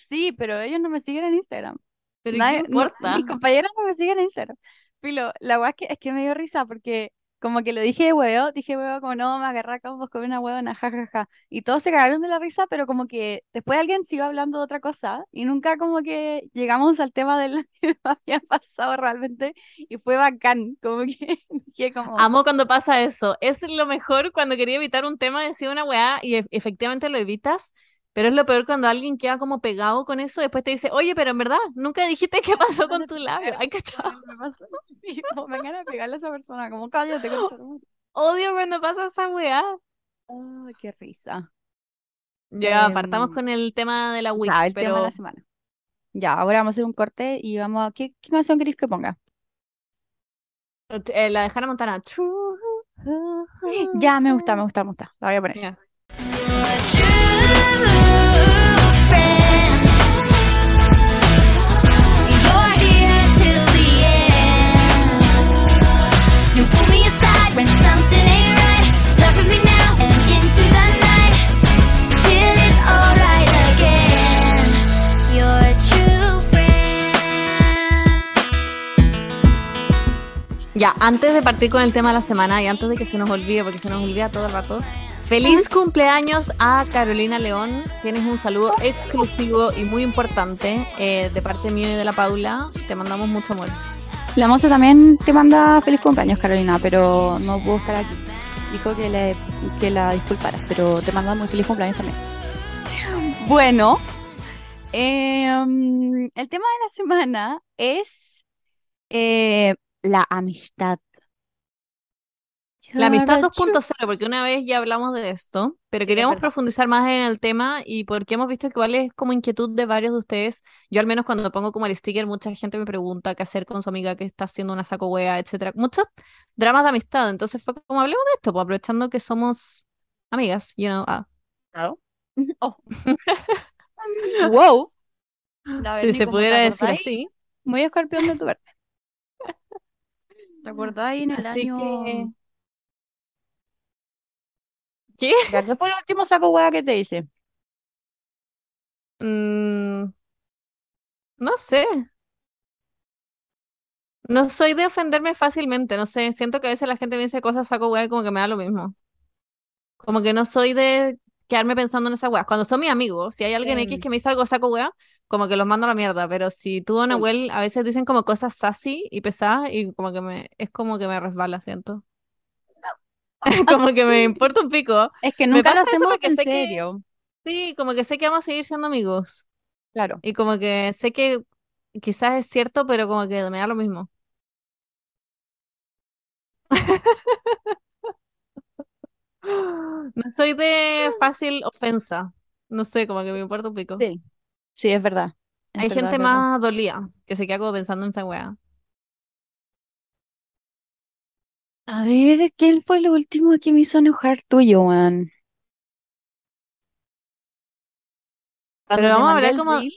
Sí, pero ellos no me siguen en Instagram. Pero ¿qué Nadie, no, (laughs) mis importa? compañeros no me siguen en Instagram. Filo, la weá es que, es que me dio risa porque como que lo dije huevo, dije huevo como no, me agarré a combos con una huevona, ja, ja. Y todos se cagaron de la risa, pero como que después alguien siguió hablando de otra cosa y nunca como que llegamos al tema de lo (laughs) que había pasado realmente y fue bacán, como que (laughs) dije como, Amo cuando pasa eso. Es lo mejor cuando quería evitar un tema, decir una weá y e- efectivamente lo evitas. Pero es lo peor cuando alguien queda como pegado con eso, después te dice, oye, pero en verdad, nunca dijiste qué pasó van con a tu labio. Ay, cachado. me ganas de pegarle a esa persona, como cállate, madre". Odio cuando pasa esa weá. Ay, qué risa. Ya, partamos Em, con el tema de la week, ya, el tema de la semana. Ya, ahora vamos a hacer un corte y vamos a... ¿Qué, qué canción queréis que ponga? eh, la de Hannah Montana. Ya, me gusta, me gusta, me gusta. La voy a poner. Ya, antes de partir con el tema de la semana y antes de que se nos olvide, porque se nos olvida todo el rato, feliz cumpleaños a Carolina León. Tienes un saludo exclusivo y muy importante eh, de parte mía y de la Paula. Te mandamos mucho amor. La moza también te manda feliz cumpleaños, Carolina, pero no pudo estar aquí. Dijo que, le, que la disculparas, pero te manda muy feliz cumpleaños también. Bueno, em, el tema de la semana es eh, la amistad. La amistad You're a true- 2.0, porque una vez ya hablamos de esto, pero Sí, queríamos profundizar más en el tema y porque hemos visto que igual es como inquietud de varios de ustedes. Yo al menos cuando pongo como el sticker, mucha gente me pregunta qué hacer con su amiga que está haciendo una saco wea, etcétera. Muchos dramas de amistad, entonces fue como hablemos de esto, pues aprovechando que somos amigas, you know. ah. (laughs) Oh, (laughs) wow. La Si se pudiera decir así. muy escorpión de tu verde. ¿Te acordáis en el Así año... que, ¿qué? Ya, ¿Qué fue el último saco hueá que te hice? Mm, no sé. No soy de ofenderme fácilmente, no sé. Siento que a veces la gente me dice cosas saco wea y como que me da lo mismo. Como que no soy de quedarme pensando en esas weas. Cuando son mis amigos, si hay alguien X Em, que me dice algo saco wea, como que los mando a la mierda. Pero si tú o sí. Nahuel a veces dicen como cosas sassy y pesadas y como que me, es como que me resbala, siento. (laughs) Como que me importa un pico. Es que nunca lo hacemos en sé que, serio. sí, como que sé que vamos a seguir siendo amigos. Claro. Y como que sé que quizás es cierto, pero como que me da lo mismo. (laughs) No soy de fácil ofensa. No sé, como que me importa un pico. Sí, sí, es verdad. Es Hay verdad, gente verdad. más dolida que se queda como pensando en esa weá. A ver, ¿quién fue lo último que me hizo enojar tuyo, Juan? Pero Cuando te vamos a mandé hablar el como, reel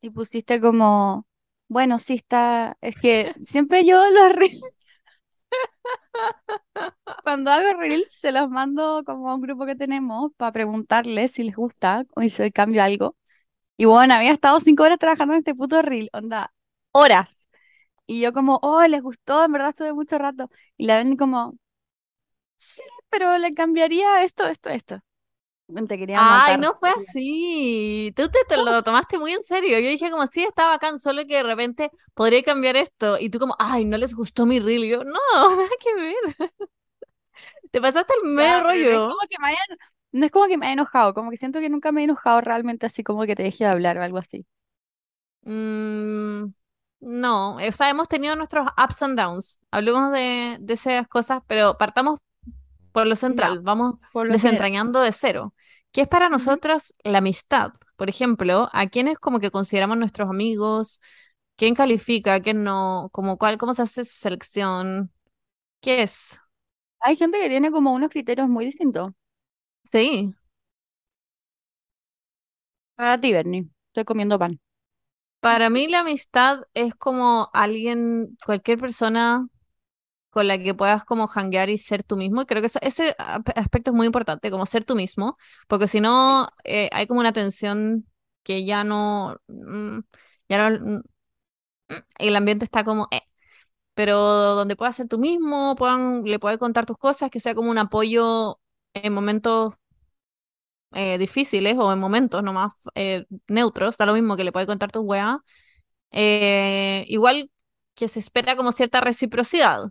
y pusiste como, bueno, sí está, es que siempre yo los reels, (laughs) cuando hago reels se los mando como a un grupo que tenemos para preguntarles si les gusta o si cambio algo. Y bueno, había estado cinco horas trabajando en este puto reel, onda, horas. Y yo como, oh, les gustó, en verdad estuve mucho rato. Y la ven como, sí, pero le cambiaría esto, esto, esto. Te quería ay, matar. no fue así. Tú te, te (laughs) lo tomaste muy en serio. Yo dije como, sí, está bacán, solo que de repente podría cambiar esto. Y tú como, ay, no les gustó mi reel. Y yo, no, (laughs) nada que ver. (laughs) Te pasaste el medio pero no es rollo. como que me haya, no es como que me haya enojado, como que siento que nunca me he enojado realmente así como que te dejé de hablar o algo así. Mm, no, o sea, hemos tenido nuestros ups and downs. Hablemos de, de esas cosas, pero partamos por lo central. Vamos por lo desentrañando de cero. ¿Qué es para Ujú. nosotros la amistad? Por ejemplo, ¿a quiénes como que consideramos nuestros amigos? ¿Quién califica? ¿Quién no? Como cuál, ¿cómo se hace esa selección? ¿Qué es? Hay gente que tiene como unos criterios muy distintos. Sí, Para ti, Bernie, estoy comiendo pan. Para mí la amistad es como alguien, cualquier persona con la que puedas como hanguear y ser tú mismo. Y creo que eso- ese aspecto es muy importante, como ser tú mismo, porque si no, eh, hay como una tensión que ya no, mm, ya no, mm, el ambiente está como, eh. Pero donde puedas ser tú mismo, puedan, le puedes contar tus cosas, que sea como un apoyo en momentos eh, difíciles o en momentos nomás eh, neutros, da lo mismo que le puedes contar tus weas. Eh, igual que se espera como cierta reciprocidad.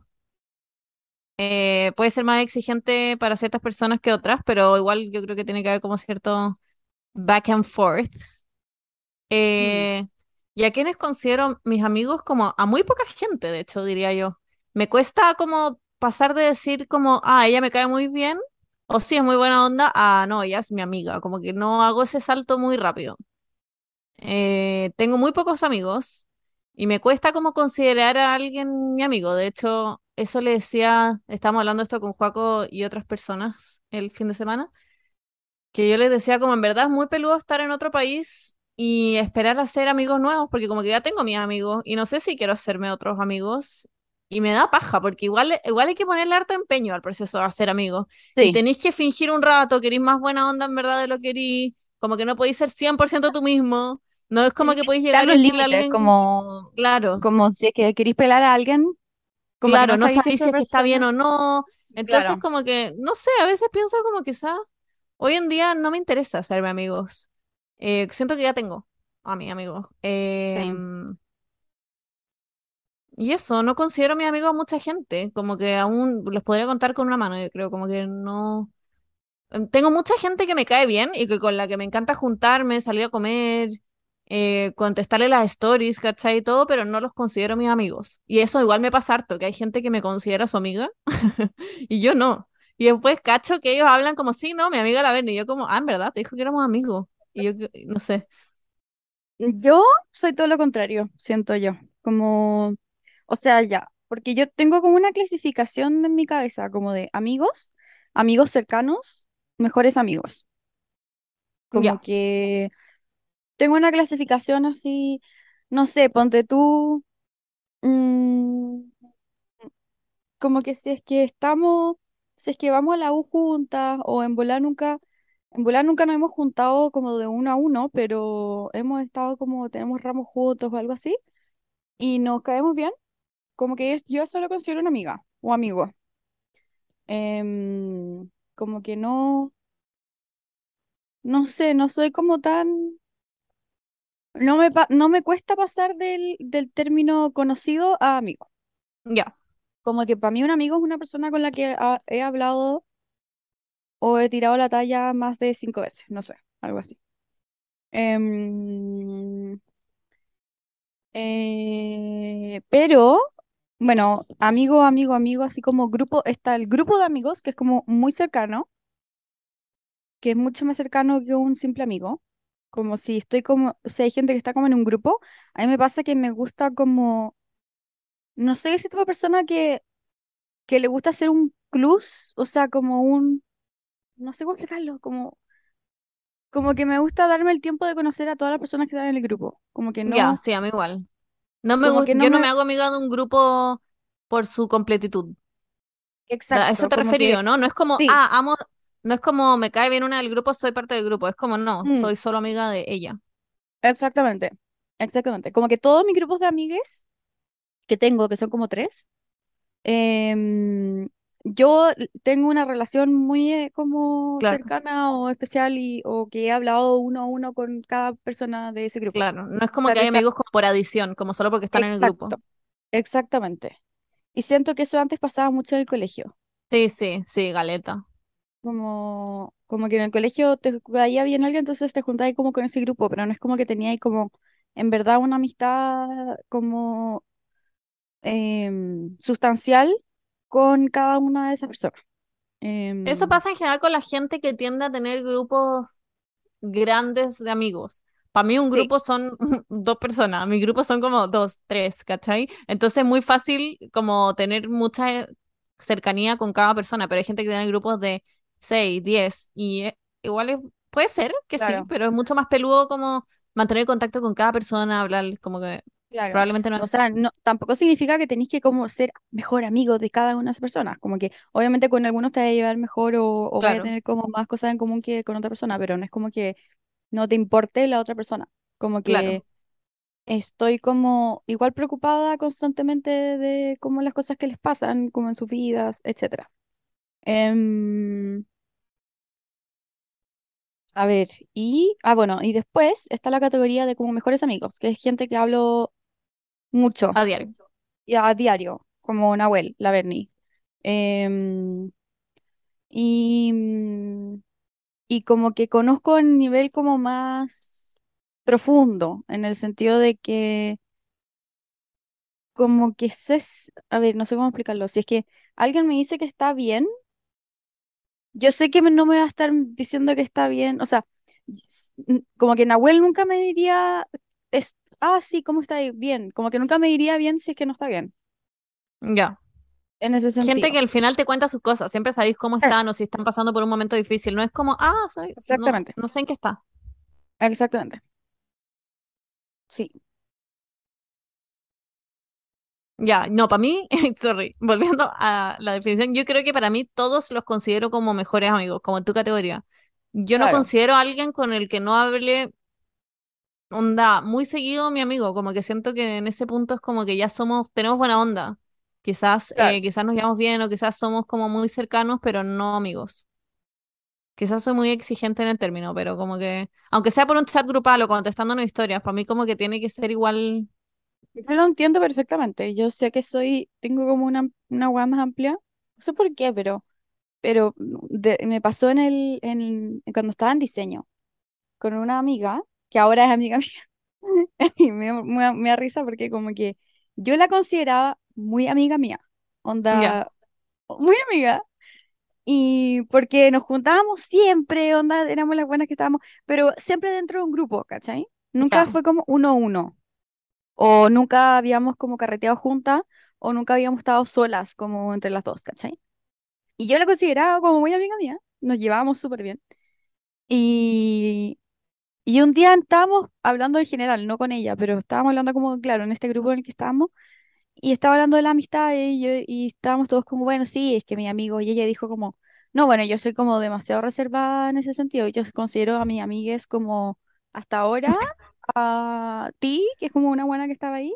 Eh, puede ser más exigente para ciertas personas que otras, pero igual yo creo que tiene que haber como cierto back and forth. Mm. Y a quienes considero mis amigos como a muy poca gente, de hecho, diría yo. Me cuesta como pasar de decir como, ah, ella me cae muy bien, o sí es muy buena onda, a no, ella es mi amiga. Como que no hago ese salto muy rápido. Eh, tengo muy pocos amigos y me cuesta como considerar a alguien mi amigo. De hecho, eso le decía, estábamos hablando esto con Joaco y otras personas el fin de semana, que yo les decía como en verdad es muy peludo estar en otro país y esperar a hacer amigos nuevos, porque como que ya tengo mis amigos y no sé si quiero hacerme otros amigos y me da paja, porque igual, igual hay que ponerle harto empeño al proceso de hacer amigos y Sí. tenéis que fingir un rato, queréis más buena onda en verdad de lo que querís, como que no podéis ser 100% tú mismo. No es como que podéis llegar y los a límites, alguien, como, claro, como si es que queréis pelar a alguien, como que claro, no no sabéis si es que está bien o no. Entonces, Claro. como que, no sé, a veces pienso como quizá hoy en día no me interesa hacerme amigos. Eh, siento que ya tengo a mis amigos. Sí. Y eso, no considero mis amigos a mucha gente. Como que aún los podría contar con una mano, yo creo. Como que no. em, Tengo mucha gente que me cae bien y que con la que me encanta juntarme, salir a comer, eh, contestarle las stories, ¿cachai? Y todo, pero no los considero mis amigos. Y eso igual me pasa harto, que hay gente que me considera su amiga (laughs) y yo no. Y después cacho que ellos hablan como, sí, no, mi amiga la ven. Y yo como, ah, en verdad, te dijo que éramos amigos. Y yo, no sé. Yo soy todo lo contrario, siento yo. Como, o sea, ya, porque yo tengo como una clasificación en mi cabeza, como de amigos, amigos cercanos, mejores amigos. Como Ya, que tengo una clasificación así, no sé, ponte tú, mm, como que si es que estamos, si es que vamos a la U juntas o en volar nunca, en volar nunca nos hemos juntado como de uno a uno, pero hemos estado como, tenemos ramos juntos o algo así, y nos caemos bien, como que es- yo eso lo considero una amiga o amigo. Em, como que no, no sé, no soy como tan, no me, no me cuesta pasar del, del término conocido a amigo. ya. Como que para mí un amigo es una persona con la que ha- he hablado o he tirado la talla más de cinco veces, no sé, algo así. Em, eh, pero, bueno, amigo, amigo, amigo, así como grupo, está el grupo de amigos, que es como muy cercano, que es mucho más cercano que un simple amigo. Como si estoy como, si hay gente que está como en un grupo, a mí me pasa que me gusta como, no sé, ese tipo de persona que, que le gusta hacer un plus, o sea, como un, no sé cómo explicarlo, como como que me gusta darme el tiempo de conocer a todas las personas que están en el grupo. Como que Ya, no, sí, a mí igual. No me no yo no me, hago amiga de un grupo por su completitud. ¿A eso exacto, te como referí, que o no? No es como, sí, ah, amo, no es como me cae bien una del grupo, soy parte del grupo. Es como, no, mm, soy solo amiga de ella. exactamente, exactamente. Como que todos mis grupos de amigues que tengo, que son como tres, em, yo tengo una relación muy eh, como Claro, cercana o especial y, o que he hablado uno a uno con cada persona de ese grupo. claro. No es como que hay amigos como por adición, como solo porque están en el grupo. exactamente. Y siento que eso antes pasaba mucho en el colegio. Sí, sí, sí, Galeta. Como, como que en el colegio te caía bien alguien, entonces te juntabas como con ese grupo, pero no es como que teníais como en verdad una amistad como em, sustancial con cada una de esas personas. Eso Em, pasa en general con la gente que tiende a tener grupos grandes de amigos. Para mí un sí, grupo son (laughs) dos personas, mi grupo son como dos, tres, ¿cachai? Entonces es muy fácil como tener mucha cercanía con cada persona, pero hay gente que tiene grupos de seis, diez, y eh, igual es- puede ser que sí, pero es mucho más peludo como mantener contacto con cada persona, hablar, como que claro. probablemente no O sea, no, tampoco significa que tenéis que como ser mejor amigo de cada una de esas personas. Como que obviamente con algunos te vas a llevar mejor o, o vas a tener como más cosas en común que con otra persona, pero no es como que no te importe la otra persona. Como claro. que estoy como igual preocupada constantemente de como las cosas que les pasan, como en sus vidas, etcétera. Em, a ver, y, ah, bueno, y después está la categoría de como mejores amigos, que es gente que hablo mucho A diario. y a diario, como Nahuel, la Berni. Em, y, y como que conozco el nivel como más profundo, en el sentido de que como que sé, a ver, no sé cómo explicarlo, si es que alguien me dice que está bien, yo sé que no me va a estar diciendo que está bien, o sea, como que Nahuel nunca me diría, es, ah, sí, ¿cómo está ahí? Bien, como que nunca me diría bien si es que no está bien, Ya. en ese Gente que sentido. al final te cuenta sus cosas, siempre sabéis cómo Eh, están o si están pasando por un momento difícil. No es como, ah, soy, no, Exactamente, no sé en qué está. exactamente, sí, Ya, no, para mí, (laughs) sorry, volviendo a la definición, yo creo que para mí todos los considero como mejores amigos, como en tu categoría. Yo no claro, considero a alguien con el que no hable onda muy seguido mi amigo, como que siento que en ese punto es como que ya somos, tenemos buena onda. Quizás, claro. eh, quizás nos llevamos bien o quizás somos como muy cercanos, pero no amigos. Quizás soy muy exigente en el término, pero como que, aunque sea por un chat grupal o contestándonos historias, para mí como que tiene que ser igual. Yo lo entiendo perfectamente, yo sé que soy, tengo como una, una hueá más amplia, no sé por qué, pero, pero de- me pasó en el, en, cuando estaba en diseño. con una amiga, que ahora es amiga mía, (laughs) y me, me, me da risa porque como que yo la consideraba muy amiga mía, onda, muy amiga, y porque nos juntábamos siempre, onda, éramos las buenas que estábamos, pero siempre dentro de un grupo, ¿cachai? Nunca ya, fue como uno a uno, o nunca habíamos como carreteado juntas, o nunca habíamos estado solas como entre las dos, ¿cachai? Y yo la consideraba como muy amiga mía, nos llevábamos súper bien. Y, Y un día estábamos hablando en general, no con ella, pero estábamos hablando como, claro, en este grupo en el que estábamos, y estaba hablando de la amistad y, yo- y estábamos todos como, bueno, sí, es que mi amigo, y ella dijo como, no, bueno, yo soy como demasiado reservada en ese sentido, yo considero a mis amigues como, hasta ahora, a ti, que es como una buena que estaba ahí,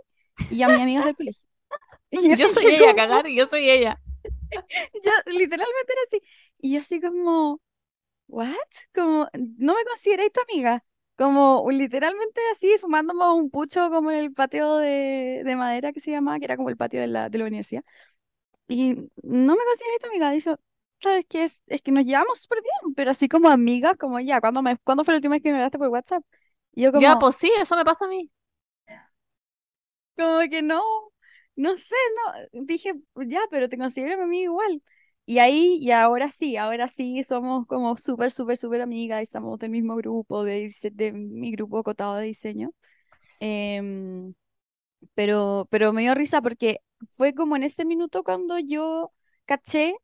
y a mis amigas del colegio. (laughs) (laughs) Y yo, yo soy ella, como, cagar, yo soy ella. (laughs) yo literalmente era así, y yo así como... ¿What? Como, no me consideráis tu amiga. Como literalmente así, fumándome un pucho como en el patio de, de madera que se llamaba, que era como el patio de la, de la universidad. Y no me consideráis tu amiga. Dice, ¿sabes qué? Es, es que nos llevamos súper bien, pero así como amigas, como ya, ¿cuándo, me, ¿cuándo fue la última vez que me hablaste por WhatsApp? Y yo Ya, como, pues sí, eso me pasa a mí. como que no, no sé, no. Dije, ya, pero te considero mi amiga igual. Y ahí, y ahora sí, ahora sí somos como súper, súper, súper amigas estamos del mismo grupo, de, de mi grupo cotado de diseño. Em, pero, pero me dio risa porque fue como en ese minuto cuando yo caché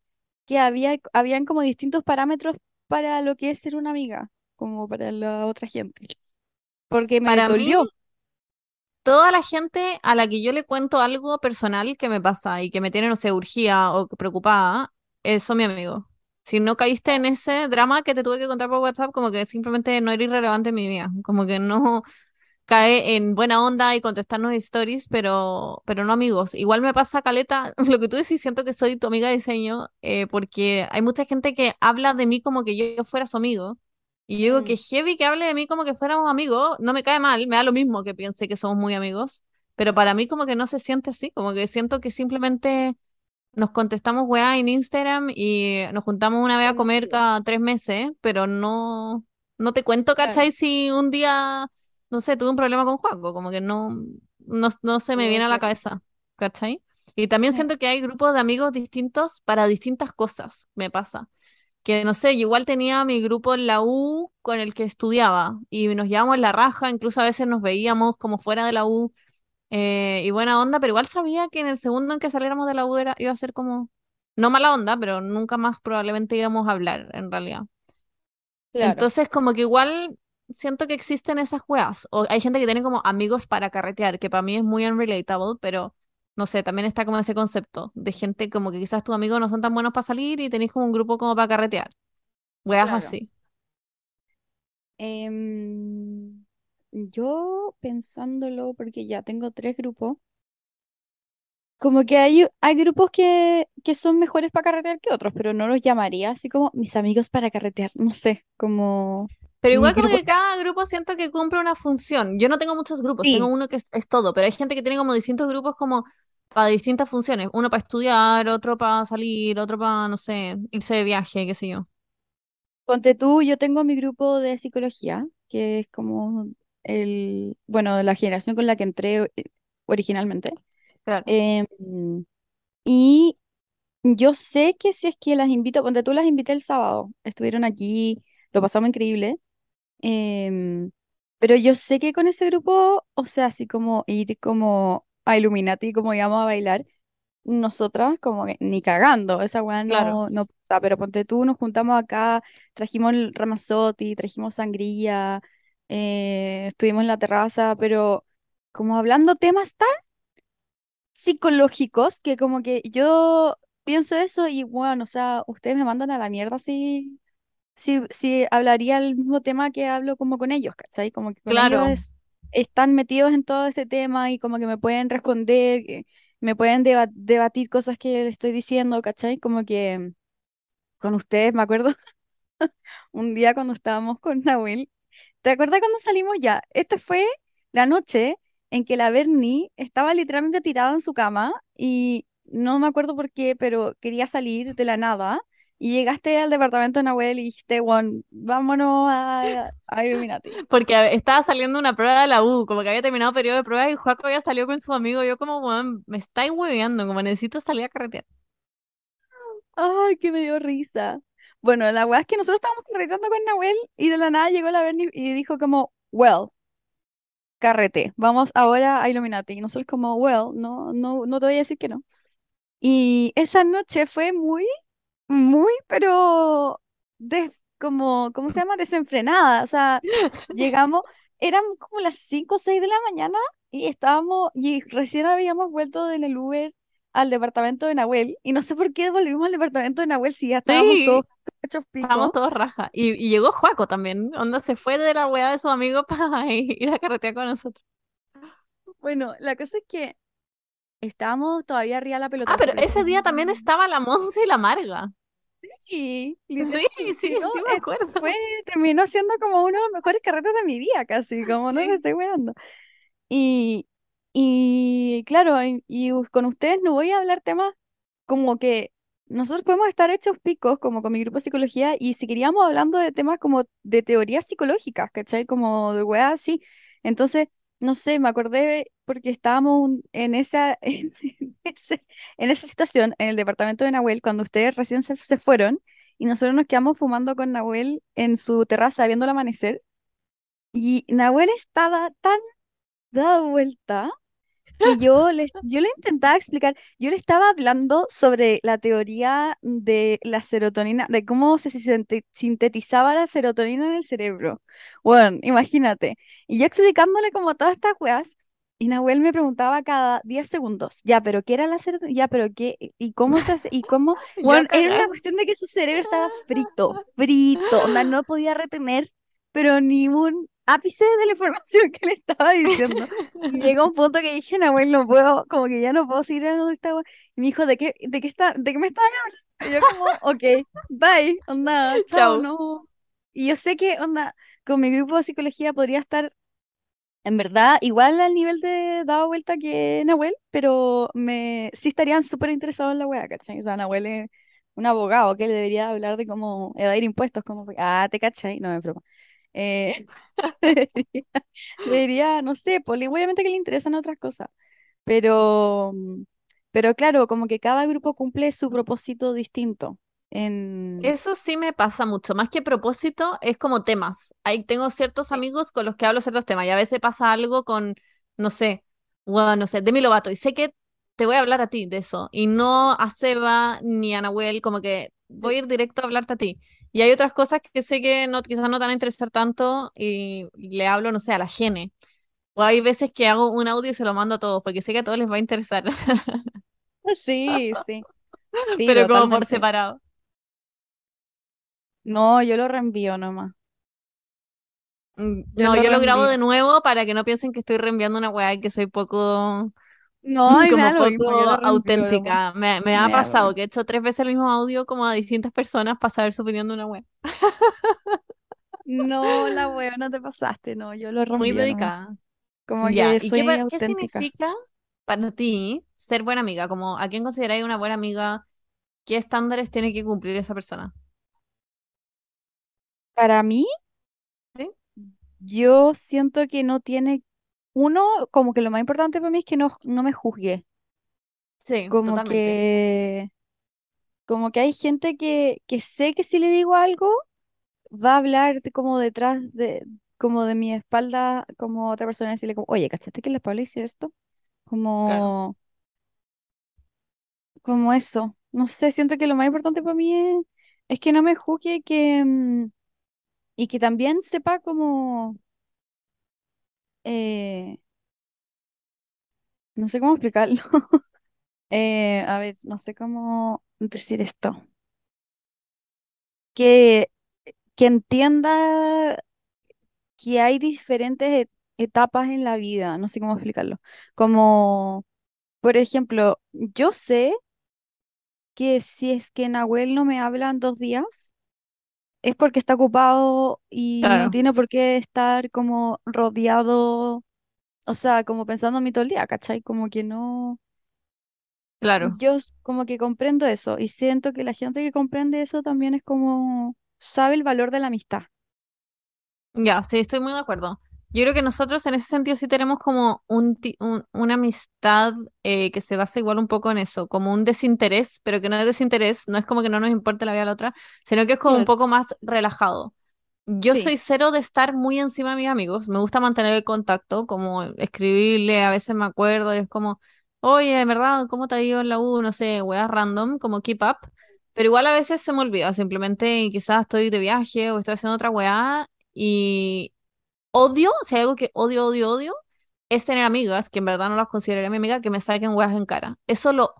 que había, habían como distintos parámetros para lo que es ser una amiga. como para la otra gente. Porque me Para mí, dolió. toda la gente a la que yo le cuento algo personal que me pasa y que me tiene, no sé, urgida o preocupada, son mi amigo. Si no caíste en ese drama que te tuve que contar por WhatsApp, como que simplemente no eres relevante en mi vida. Como que no (laughs) cae en buena onda y contestarnos stories, pero, pero no amigos. Igual me pasa, Caleta, (laughs) lo que tú decís, siento que soy tu amiga de diseño, eh, porque hay mucha gente que habla de mí como que yo fuera su amigo. Y yo digo que Mm, heavy que hable de mí como que fuéramos amigos, no me cae mal, me da lo mismo que piense que somos muy amigos, pero para mí como que no se siente así, como que siento que simplemente nos contestamos weá en Instagram y nos juntamos una vez a comer cada tres meses, pero no, no te cuento, Claro. ¿cachai? Si un día, no sé, tuve un problema con Juanco, como que no, no, no se me Oh, viene a la claro. cabeza, ¿cachai? Y también siento que hay grupos de amigos distintos para distintas cosas, me pasa. Que no sé, yo igual tenía mi grupo en la U con el que estudiaba y nos llevábamos la raja, incluso a veces nos veíamos como fuera de la U eh, y buena onda, pero igual sabía que en el segundo en que saliéramos de la U era- iba a ser como, no mala onda, pero nunca más probablemente íbamos a hablar en realidad. Claro. Entonces como que igual siento que existen esas weas, o hay gente que tiene como amigos para carretear, que para mí es muy unrelatable, pero no sé, también está como ese concepto de gente como que quizás tus amigos no son tan buenos para salir y tenéis como un grupo como para carretear, weas Claro. así. Em, yo pensándolo, porque ya tengo tres grupos, como que hay, hay grupos que, que son mejores para carretear que otros, pero no los llamaría así como mis amigos para carretear, no sé, como Pero igual como grupo. que cada grupo siento que cumple una función. Yo no tengo muchos grupos, tengo uno que es, es todo, pero hay gente que tiene como distintos grupos como para distintas funciones. Uno para estudiar, otro para salir, otro para, no sé, irse de viaje, qué sé yo. ponte tú, yo tengo mi grupo de psicología, que es como el, bueno, de la generación con la que entré eh, originalmente. Claro. Em, y yo sé que si es que las invito, ponte tú las invité el sábado, estuvieron aquí, lo pasamos increíble. em, pero yo sé que con ese grupo, o sea, así como ir como a Illuminati, como íbamos a bailar, nosotras como que ni cagando, esa weá Claro, no, no pasa, pero ponte tú, nos juntamos acá, trajimos el Ramazotti, trajimos sangría, eh, estuvimos en la terraza, pero como hablando temas tan psicológicos que como que yo pienso eso y bueno, o sea, ustedes me mandan a la mierda si, si, si hablaría el mismo tema que hablo como con ellos, ¿cachai? Como que con claro, es- están metidos en todo este tema y como que me pueden responder, me pueden deba- debatir cosas que les estoy diciendo, ¿cachai? Como que con ustedes, me acuerdo (laughs) un día cuando estábamos con Nahuel, ¿te acuerdas cuando salimos ya? Esta fue la noche en que la Bernie estaba literalmente tirada en su cama y no me acuerdo por qué, pero quería salir de la nada. Y llegaste al departamento de Nahuel y dijiste, bueno, vámonos a, a Illuminati. (laughs) porque estaba saliendo una prueba de la U, como que había terminado periodo de pruebas y Joaco había salido con su amigo. Yo como, weón, me estáis hueveando, como necesito salir a carretear. Ay, que me dio risa. Bueno, la weá es que nosotros estábamos carreteando con Nahuel y de la nada llegó la Bernie y dijo como, well, carrete, vamos ahora a Illuminati. Y nosotros como, well, no, no, no te voy a decir que no. Y esa noche fue muy, muy, pero des- como, ¿cómo se llama? Desenfrenada. O sea, (laughs) llegamos, eran como las 5 o 6 de la mañana y estábamos, y recién habíamos vuelto en el Uber al departamento de Nahuel. Y no sé por qué volvimos al departamento de Nahuel si ya estábamos todos Sí, estábamos pico. todos raja. Y, y llegó Joaco también, onda se fue de la weá de su amigo (laughs) para ir a carretear con nosotros. Bueno, la cosa es que estábamos todavía arriba de la Ah, pelota, pero así ese día también estaba la Monse y la Marga. Sí, sí, todo sí me eh, fue, acuerdo. terminó siendo como uno de los mejores carretes de mi vida, casi, como no Sí. estoy weando. Y, y claro, y, con ustedes no voy a hablar temas como que nosotros podemos estar hechos picos, como con mi grupo de psicología, y si queríamos hablando de temas como de teorías psicológicas, ¿cachai? Como de weas así. Entonces, no sé, me acordé porque estábamos en esa, (laughs) en, ese- en esa situación, en el departamento de Nahuel, cuando ustedes recién se, se fueron, y nosotros nos quedamos fumando con Nahuel en su terraza viendo el amanecer, y Nahuel estaba tan dado vuelta que yo le, yo le intentaba explicar, yo le estaba hablando sobre la teoría de la serotonina, de cómo se sinte- sintetizaba la serotonina en el cerebro. Bueno, imagínate. Y yo explicándole como todas estas weas, y Nahuel me preguntaba cada 10 segundos, ya, pero ¿qué era la serotonina? Ya, pero ¿qué? ¿Y cómo se hace? ¿Y cómo? (laughs) Bueno, era una cuestión de que su cerebro estaba frito, frito, onda, no podía retener, pero ni un ápice de la información que le estaba diciendo. Y llegó un punto que dije, Nahuel, no puedo, como que ya no puedo seguir en donde estaba. Y me dijo, ¿de qué, de qué está, de qué me estás hablando? Y yo como, (laughs) ok, bye, onda, chao, Chao. no. Y yo sé que, onda, con mi grupo de psicología podría estar, en verdad, igual al nivel de dado vuelta que Nahuel, pero me, sí estarían súper interesados en la wea, ¿cachai? O sea, Nahuel es un abogado que le debería hablar de cómo evadir impuestos, como, ah, ¿te cachai? No, es broma. Eh, (laughs) debería, debería, no sé, pues le- obviamente que le interesan otras cosas, pero, mm, pero claro, como que cada grupo cumple su propósito distinto. En... Eso sí me pasa mucho, más que propósito, es como temas. Ahí tengo ciertos amigos con los que hablo ciertos temas y a veces pasa algo con, no sé, bueno, no sé, Demi Lovato y sé que te voy a hablar a ti de eso y no a Seba ni a Nahuel, como que voy a ir directo a hablarte a ti. Y hay otras cosas que sé que no, quizás no te van a interesar tanto y, le hablo, no sé, a la Gene. O hay veces que hago un audio y se lo mando a todos porque sé que a todos les va a interesar, Sí, sí, (laughs) sí, pero como por separado. No, yo lo reenvío nomás. Mm, Yo No, lo yo lo grabo de nuevo para que no piensen que estoy reenviando una weá y que soy poco, No, (laughs) y como mismo, poco auténtica. Me, me ha pasado que he hecho tres veces el mismo audio como a distintas personas para saber su opinión de una weá. No, la wea, no te pasaste, no, yo lo Muy reenvío nomás. dedicada. Como Ya, que ¿y qué, soy qué auténtica. significa para ti ser buena amiga? Como, ¿a quién consideráis una buena amiga? ¿Qué estándares tiene que cumplir esa persona? Para mí, ¿Sí? yo siento que no tiene, uno, como que lo más importante para mí es que no, no me juzgue. Sí, Como totalmente. que, como que hay gente que, que sé que si le digo algo, va a hablar como detrás de, como de mi espalda, como otra persona y decirle como, oye, ¿cachaste que la Paula hizo esto? Claro. Como, como eso. No sé, siento que lo más importante para mí es, es que no me juzgue que, mm, y que también sepa como, eh, no sé cómo explicarlo. (laughs) Eh, a ver, no sé cómo decir esto. Que, que entienda que hay diferentes et- etapas en la vida, no sé cómo explicarlo. Como, por ejemplo, yo sé que si es que Nahuel no me habla en dos días, es porque está ocupado y no tiene por qué estar como rodeado, o sea, como pensando en mí todo el día, ¿cachai? Como que no, claro. yo como que comprendo eso y siento que la gente que comprende eso también es como, sabe el valor de la amistad. Ya, sí, estoy muy de acuerdo. Yo creo que nosotros en ese sentido sí tenemos como un, una amistad eh, que se basa igual un poco en eso, como un desinterés, pero que no es desinterés, no es como que no nos importe la vida de la otra, sino que es como un poco más relajado. Yo Sí, soy cero de estar muy encima de mis amigos, me gusta mantener el contacto, como escribirle, a veces me acuerdo y es como, oye, ¿de verdad? ¿Cómo te ha ido en la U? No sé, weas random, como keep up. Pero igual a veces se me olvida, simplemente quizás estoy de viaje o estoy haciendo otra weá y odio, si hay algo que odio, odio, odio, es tener amigas, que en verdad no las consideraría mi amiga, que me saquen weas en cara. Eso lo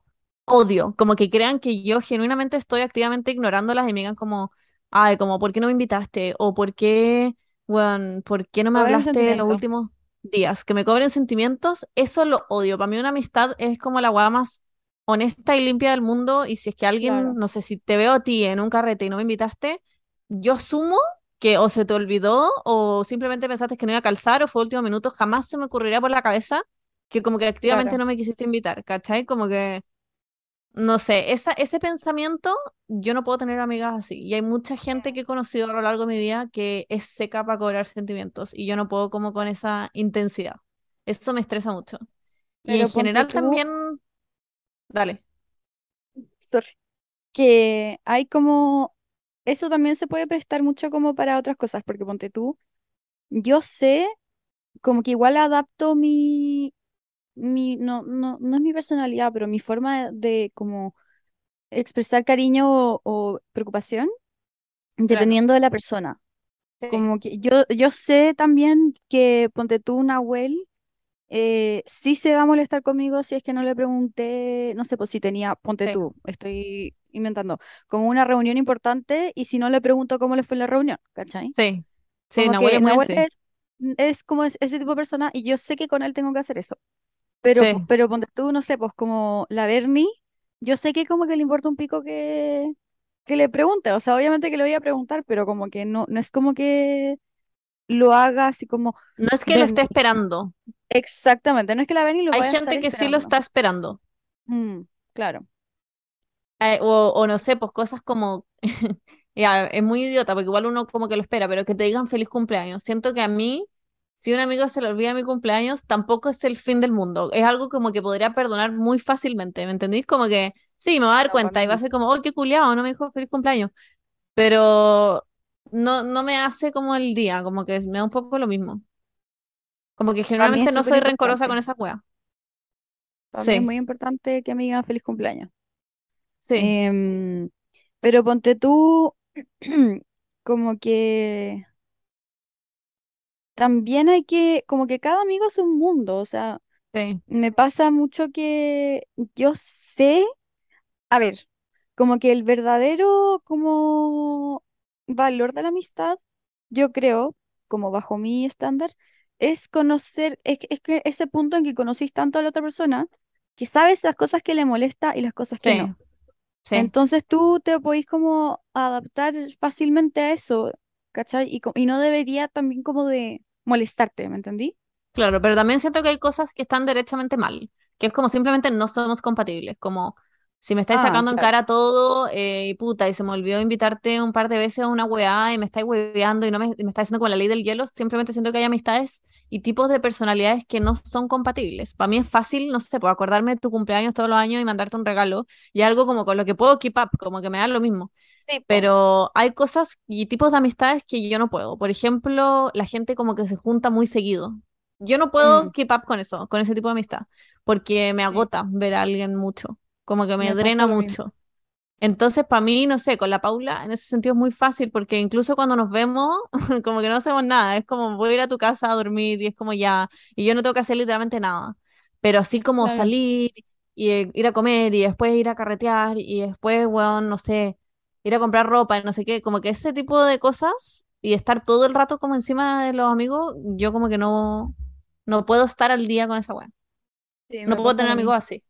odio, como que crean que yo genuinamente estoy activamente ignorándolas y me digan como, ay, como, ¿por qué no me invitaste? O ¿por qué, bueno, ¿por qué no me hablaste los sentimiento. últimos días? Que me cobren sentimientos, eso lo odio. Para mí una amistad es como la wea más honesta y limpia del mundo y si es que alguien, Claro, no sé, si te veo a ti en un carrete y no me invitaste, yo asumo que o se te olvidó o simplemente pensaste que no iba a calzar o fue último minuto, jamás se me ocurriría por la cabeza que como que activamente claro. no me quisiste invitar, ¿cachai? Como que, no sé, esa, ese pensamiento yo no puedo tener amigas así. Y hay mucha gente que he conocido a lo largo de mi vida que es seca para cobrar sentimientos y yo no puedo como con esa intensidad. Eso me estresa mucho. Y en Pero general tú, también, dale, sorry, que hay como, eso también se puede prestar mucho como para otras cosas, porque ponte tú, yo sé como que igual adapto mi, mi, no, no, no es mi personalidad, pero mi forma de, de como expresar cariño o, o preocupación, Claro, dependiendo de la persona. sí, Como que yo, yo sé también que ponte tú Nahuel eh, sí se va a molestar conmigo si es que no le pregunté, no sé, pues si tenía, ponte sí, tú, estoy inventando, como una reunión importante y si no le pregunto cómo le fue la reunión, ¿cachai? sí. Sí, Como Nahuel es que muy Nahuel así. es, es como es- ese tipo de persona y yo sé que con él tengo que hacer eso. Pero, Sí. pero ponte tú, no sé, pues como la Bernie, yo sé que como que le importa un pico que, que le pregunte. O sea, obviamente que le voy a preguntar, pero como que no, no es como que lo haga así como No es que lo esté esperando. Exactamente, no es que la Bernie lo Hay vaya a estar gente que sí lo está esperando. Mm, claro. Eh, o, o no sé, pues cosas como, (laughs) ya, es muy idiota, porque igual uno como que lo espera, pero que te digan feliz cumpleaños. Siento que a mí, si un amigo se le olvida mi cumpleaños, tampoco es el fin del mundo. Es algo como que podría perdonar muy fácilmente, ¿me entendís? Como que, sí, me va a dar No, cuenta y va a ser como, oh, qué culiao, no me dijo feliz cumpleaños. Pero no, no me hace como el día, como que me da un poco lo mismo. Como que generalmente no soy rencorosa con esa wea. Para mí es Sí, muy importante que me digan feliz cumpleaños. sí, Em, pero ponte tú, (clears throat) como que también hay que, como que cada amigo es un mundo. O sea, sí, me pasa mucho que yo sé, a ver, como que el verdadero como valor de la amistad, yo creo, como bajo mi estándar, es conocer, es, es que ese punto en que conocís tanto a la otra persona, que sabes las cosas que le molesta y las cosas que sí, no. sí. Entonces tú te podís como adaptar fácilmente a eso, ¿cachai? Y no debería también como de molestarte, ¿me entendí? Claro, pero también siento que hay cosas que están derechamente mal, que es como simplemente no somos compatibles, como si me estáis Ah, sacando en claro, cara todo eh, y puta, y se me olvidó invitarte un par de veces a una weá y me estáis hueveando y no me, me está haciendo como la ley del hielo, simplemente siento que hay amistades y tipos de personalidades que no son compatibles. Para mí es fácil, no sé, puedo acordarme de tu cumpleaños todos los años y mandarte un regalo y algo como con lo que puedo keep up, como que me da lo mismo. Sí. Pero hay cosas y tipos de amistades que yo no puedo. Por ejemplo, la gente como que se junta muy seguido. Yo no puedo Mm, keep up con eso, con ese tipo de amistad, porque me agota ver a alguien mucho, como que me drena mucho. Entonces, para mí, no sé, con la Paula, en ese sentido es muy fácil, porque incluso cuando nos vemos, (laughs) como que no hacemos nada, es como voy a ir a tu casa a dormir y es como ya, y yo no tengo que hacer literalmente nada, pero así como Claro. salir y eh, ir a comer y después ir a carretear y después, weón, no sé, ir a comprar ropa y no sé qué, como que ese tipo de cosas y estar todo el rato como encima de los amigos, yo como que no, no puedo estar al día con esa. Sí, No puedo tener amigos así.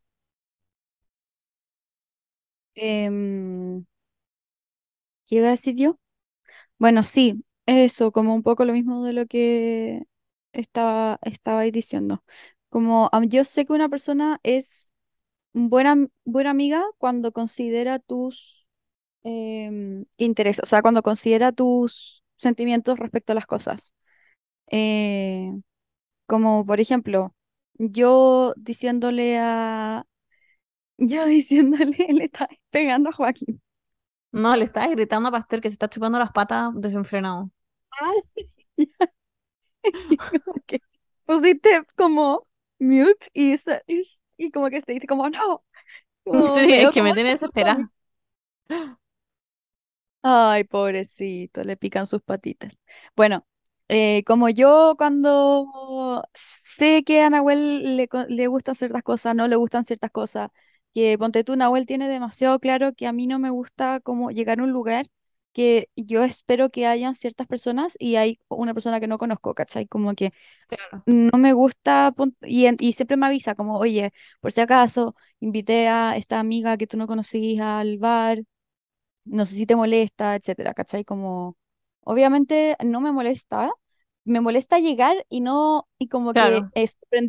Em, ¿qué iba a decir yo? Bueno, sí, eso, como un poco lo mismo de lo que estaba, estabais diciendo. Como yo sé que una persona es buena, buena amiga cuando considera tus em, intereses, o sea, cuando considera tus sentimientos respecto a las cosas. Eh, como por ejemplo, yo diciéndole a, yo diciéndole, (laughs) le estaba pegando a Joaquín. No, le estás gritando a Pastor que se está chupando las patas desenfrenado. Ay, (laughs) y como que pusiste como mute y, y, y como que se dice como no, como (laughs) Sí, es que me tiene desesperada. Ay, pobrecito, le pican sus patitas. Bueno, eh, como yo cuando sé que a Nahuel le, le gustan ciertas cosas, no le gustan ciertas cosas, que ponte tú, Nahuel tiene demasiado claro que a mí no me gusta como llegar a un lugar que yo espero que hayan ciertas personas y hay una persona que no conozco, ¿cachai? Como que Claro. no me gusta, y, y siempre me avisa como, oye, por si acaso, invité a esta amiga que tú no conocías al bar no sé si te molesta, etcétera, ¿cachai? Como, obviamente no me molesta, me molesta llegar y no, y como que Claro.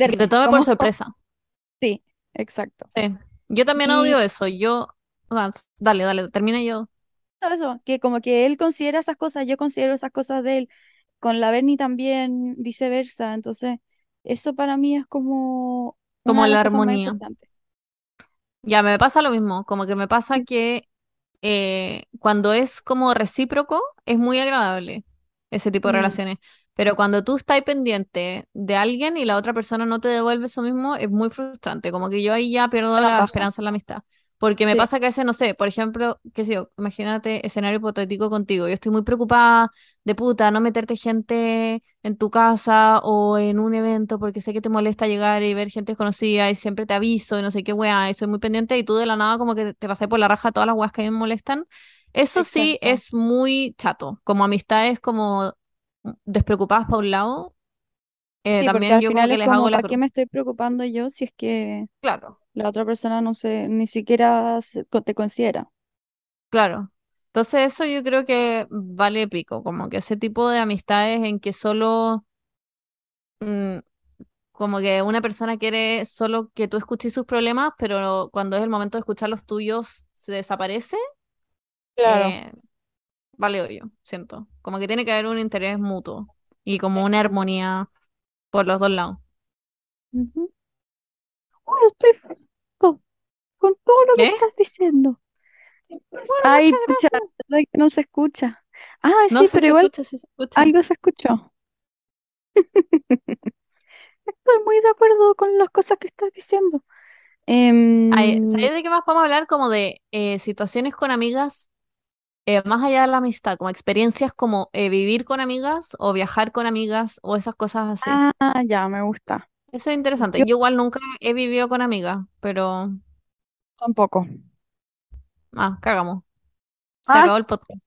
Y que te tome por sorpresa. (laughs) sí, exacto. Sí. Yo también Y odio eso. Yo. dale, dale, termina yo. eso, que como que él considera esas cosas, yo considero esas cosas de él, con la Bernie también, viceversa, entonces, eso para mí es como Como la armonía. Ya, me pasa lo mismo. Como que me pasa que eh, cuando es como recíproco, es muy agradable ese tipo de Mm, relaciones. Pero cuando tú estás pendiente de alguien y la otra persona no te devuelve eso mismo, es muy frustrante. Como que yo ahí ya pierdo la esperanza en la amistad. Porque me Sí, pasa que a veces, no sé, por ejemplo, qué sé yo, imagínate escenario hipotético contigo. Yo estoy muy preocupada de puta, no meterte gente en tu casa o en un evento porque sé que te molesta llegar y ver gente desconocida y siempre te aviso y no sé qué weá, y soy muy pendiente y tú de la nada como que te pasé por la raja todas las weas que a mí me molestan. Eso sí es muy chato. Como amistades como despreocupadas para un lado, eh, Sí, porque también al yo como final que es les como, hago la ¿para qué me estoy preocupando yo si es que Claro, la otra persona no se, ni siquiera se- te considera? claro. Entonces eso yo creo que vale pico, como que ese tipo de amistades en que solo, mm, como que una persona quiere solo que tú escuches sus problemas, pero cuando es el momento de escuchar los tuyos se desaparece, Claro, eh, vale hoyo, siento. Como que tiene que haber un interés mutuo y como una armonía por los dos lados. Oh, estoy feliz con todo lo que estás diciendo. Bueno, Ay, pucha, verdad que no se escucha. Ah, No sí, pero igual escucha, se escucha. algo se escuchó. (laughs) Estoy muy de acuerdo con las cosas que estás diciendo. Em, ¿sabes de qué más podemos hablar? Como de eh, situaciones con amigas, eh, más allá de la amistad, como experiencias como eh, vivir con amigas o viajar con amigas o esas cosas así. ah, ya, me gusta. Eso es interesante. Yo Yo igual nunca he vivido con amigas, pero... tampoco. Ah, cagamos. Se Ah, acabó el podcast.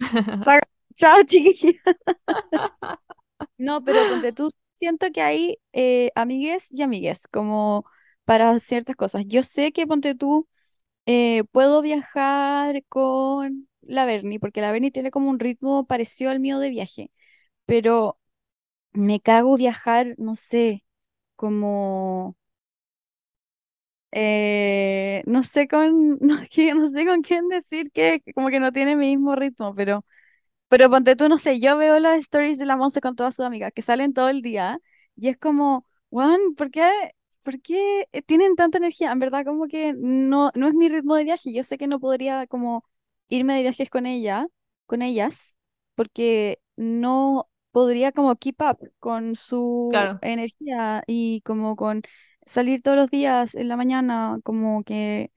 (laughs) chao, chiquilla. (laughs) No, pero ponte tú, siento que hay eh, amigues y amigues, como para ciertas cosas. Yo sé que ponte tú, eh, puedo viajar con la Berni, porque la Berni tiene como un ritmo parecido al mío de viaje, pero me cago viajar, no sé, como, eh, no sé con, (laughs) no, no sé con quién decir que como que no tiene mi mismo ritmo, pero... Pero ponte tú, no sé, yo veo las stories de la Monse con todas sus amigas que salen todo el día y es como, Juan, ¿por qué, por eh, tienen tanta energía? En verdad, como que no, no es mi ritmo de viaje. Yo sé que no podría como irme de viajes con ella, con ellas, porque no podría como keep up con su Claro, energía y como con salir todos los días en la mañana, como que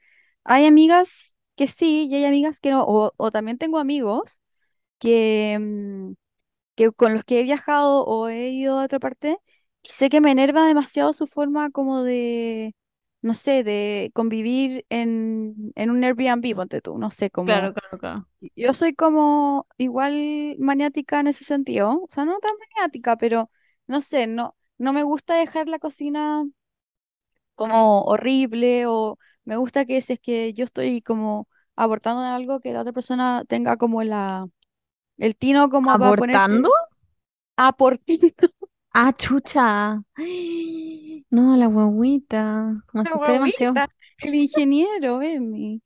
hay amigas que sí y hay amigas que no, o, o también tengo amigos que, mm, que con los que he viajado o he ido a otra parte, y sé que me enerva demasiado su forma como de, no sé, de convivir en, en un Airbnb, ponte tú, no sé, como, claro, claro, claro. yo soy como igual maniática en ese sentido, o sea, no tan maniática, pero no sé, no, no me gusta dejar la cocina como horrible o me gusta que si es que yo estoy como abortando en algo, que la otra persona tenga como la el tino como para ¿Abortando? ponerse aportito. Ah, chucha. Ay, (gasps) No, la guaguita. Me La asusté demasiado. guagüita, el ingeniero, Emi.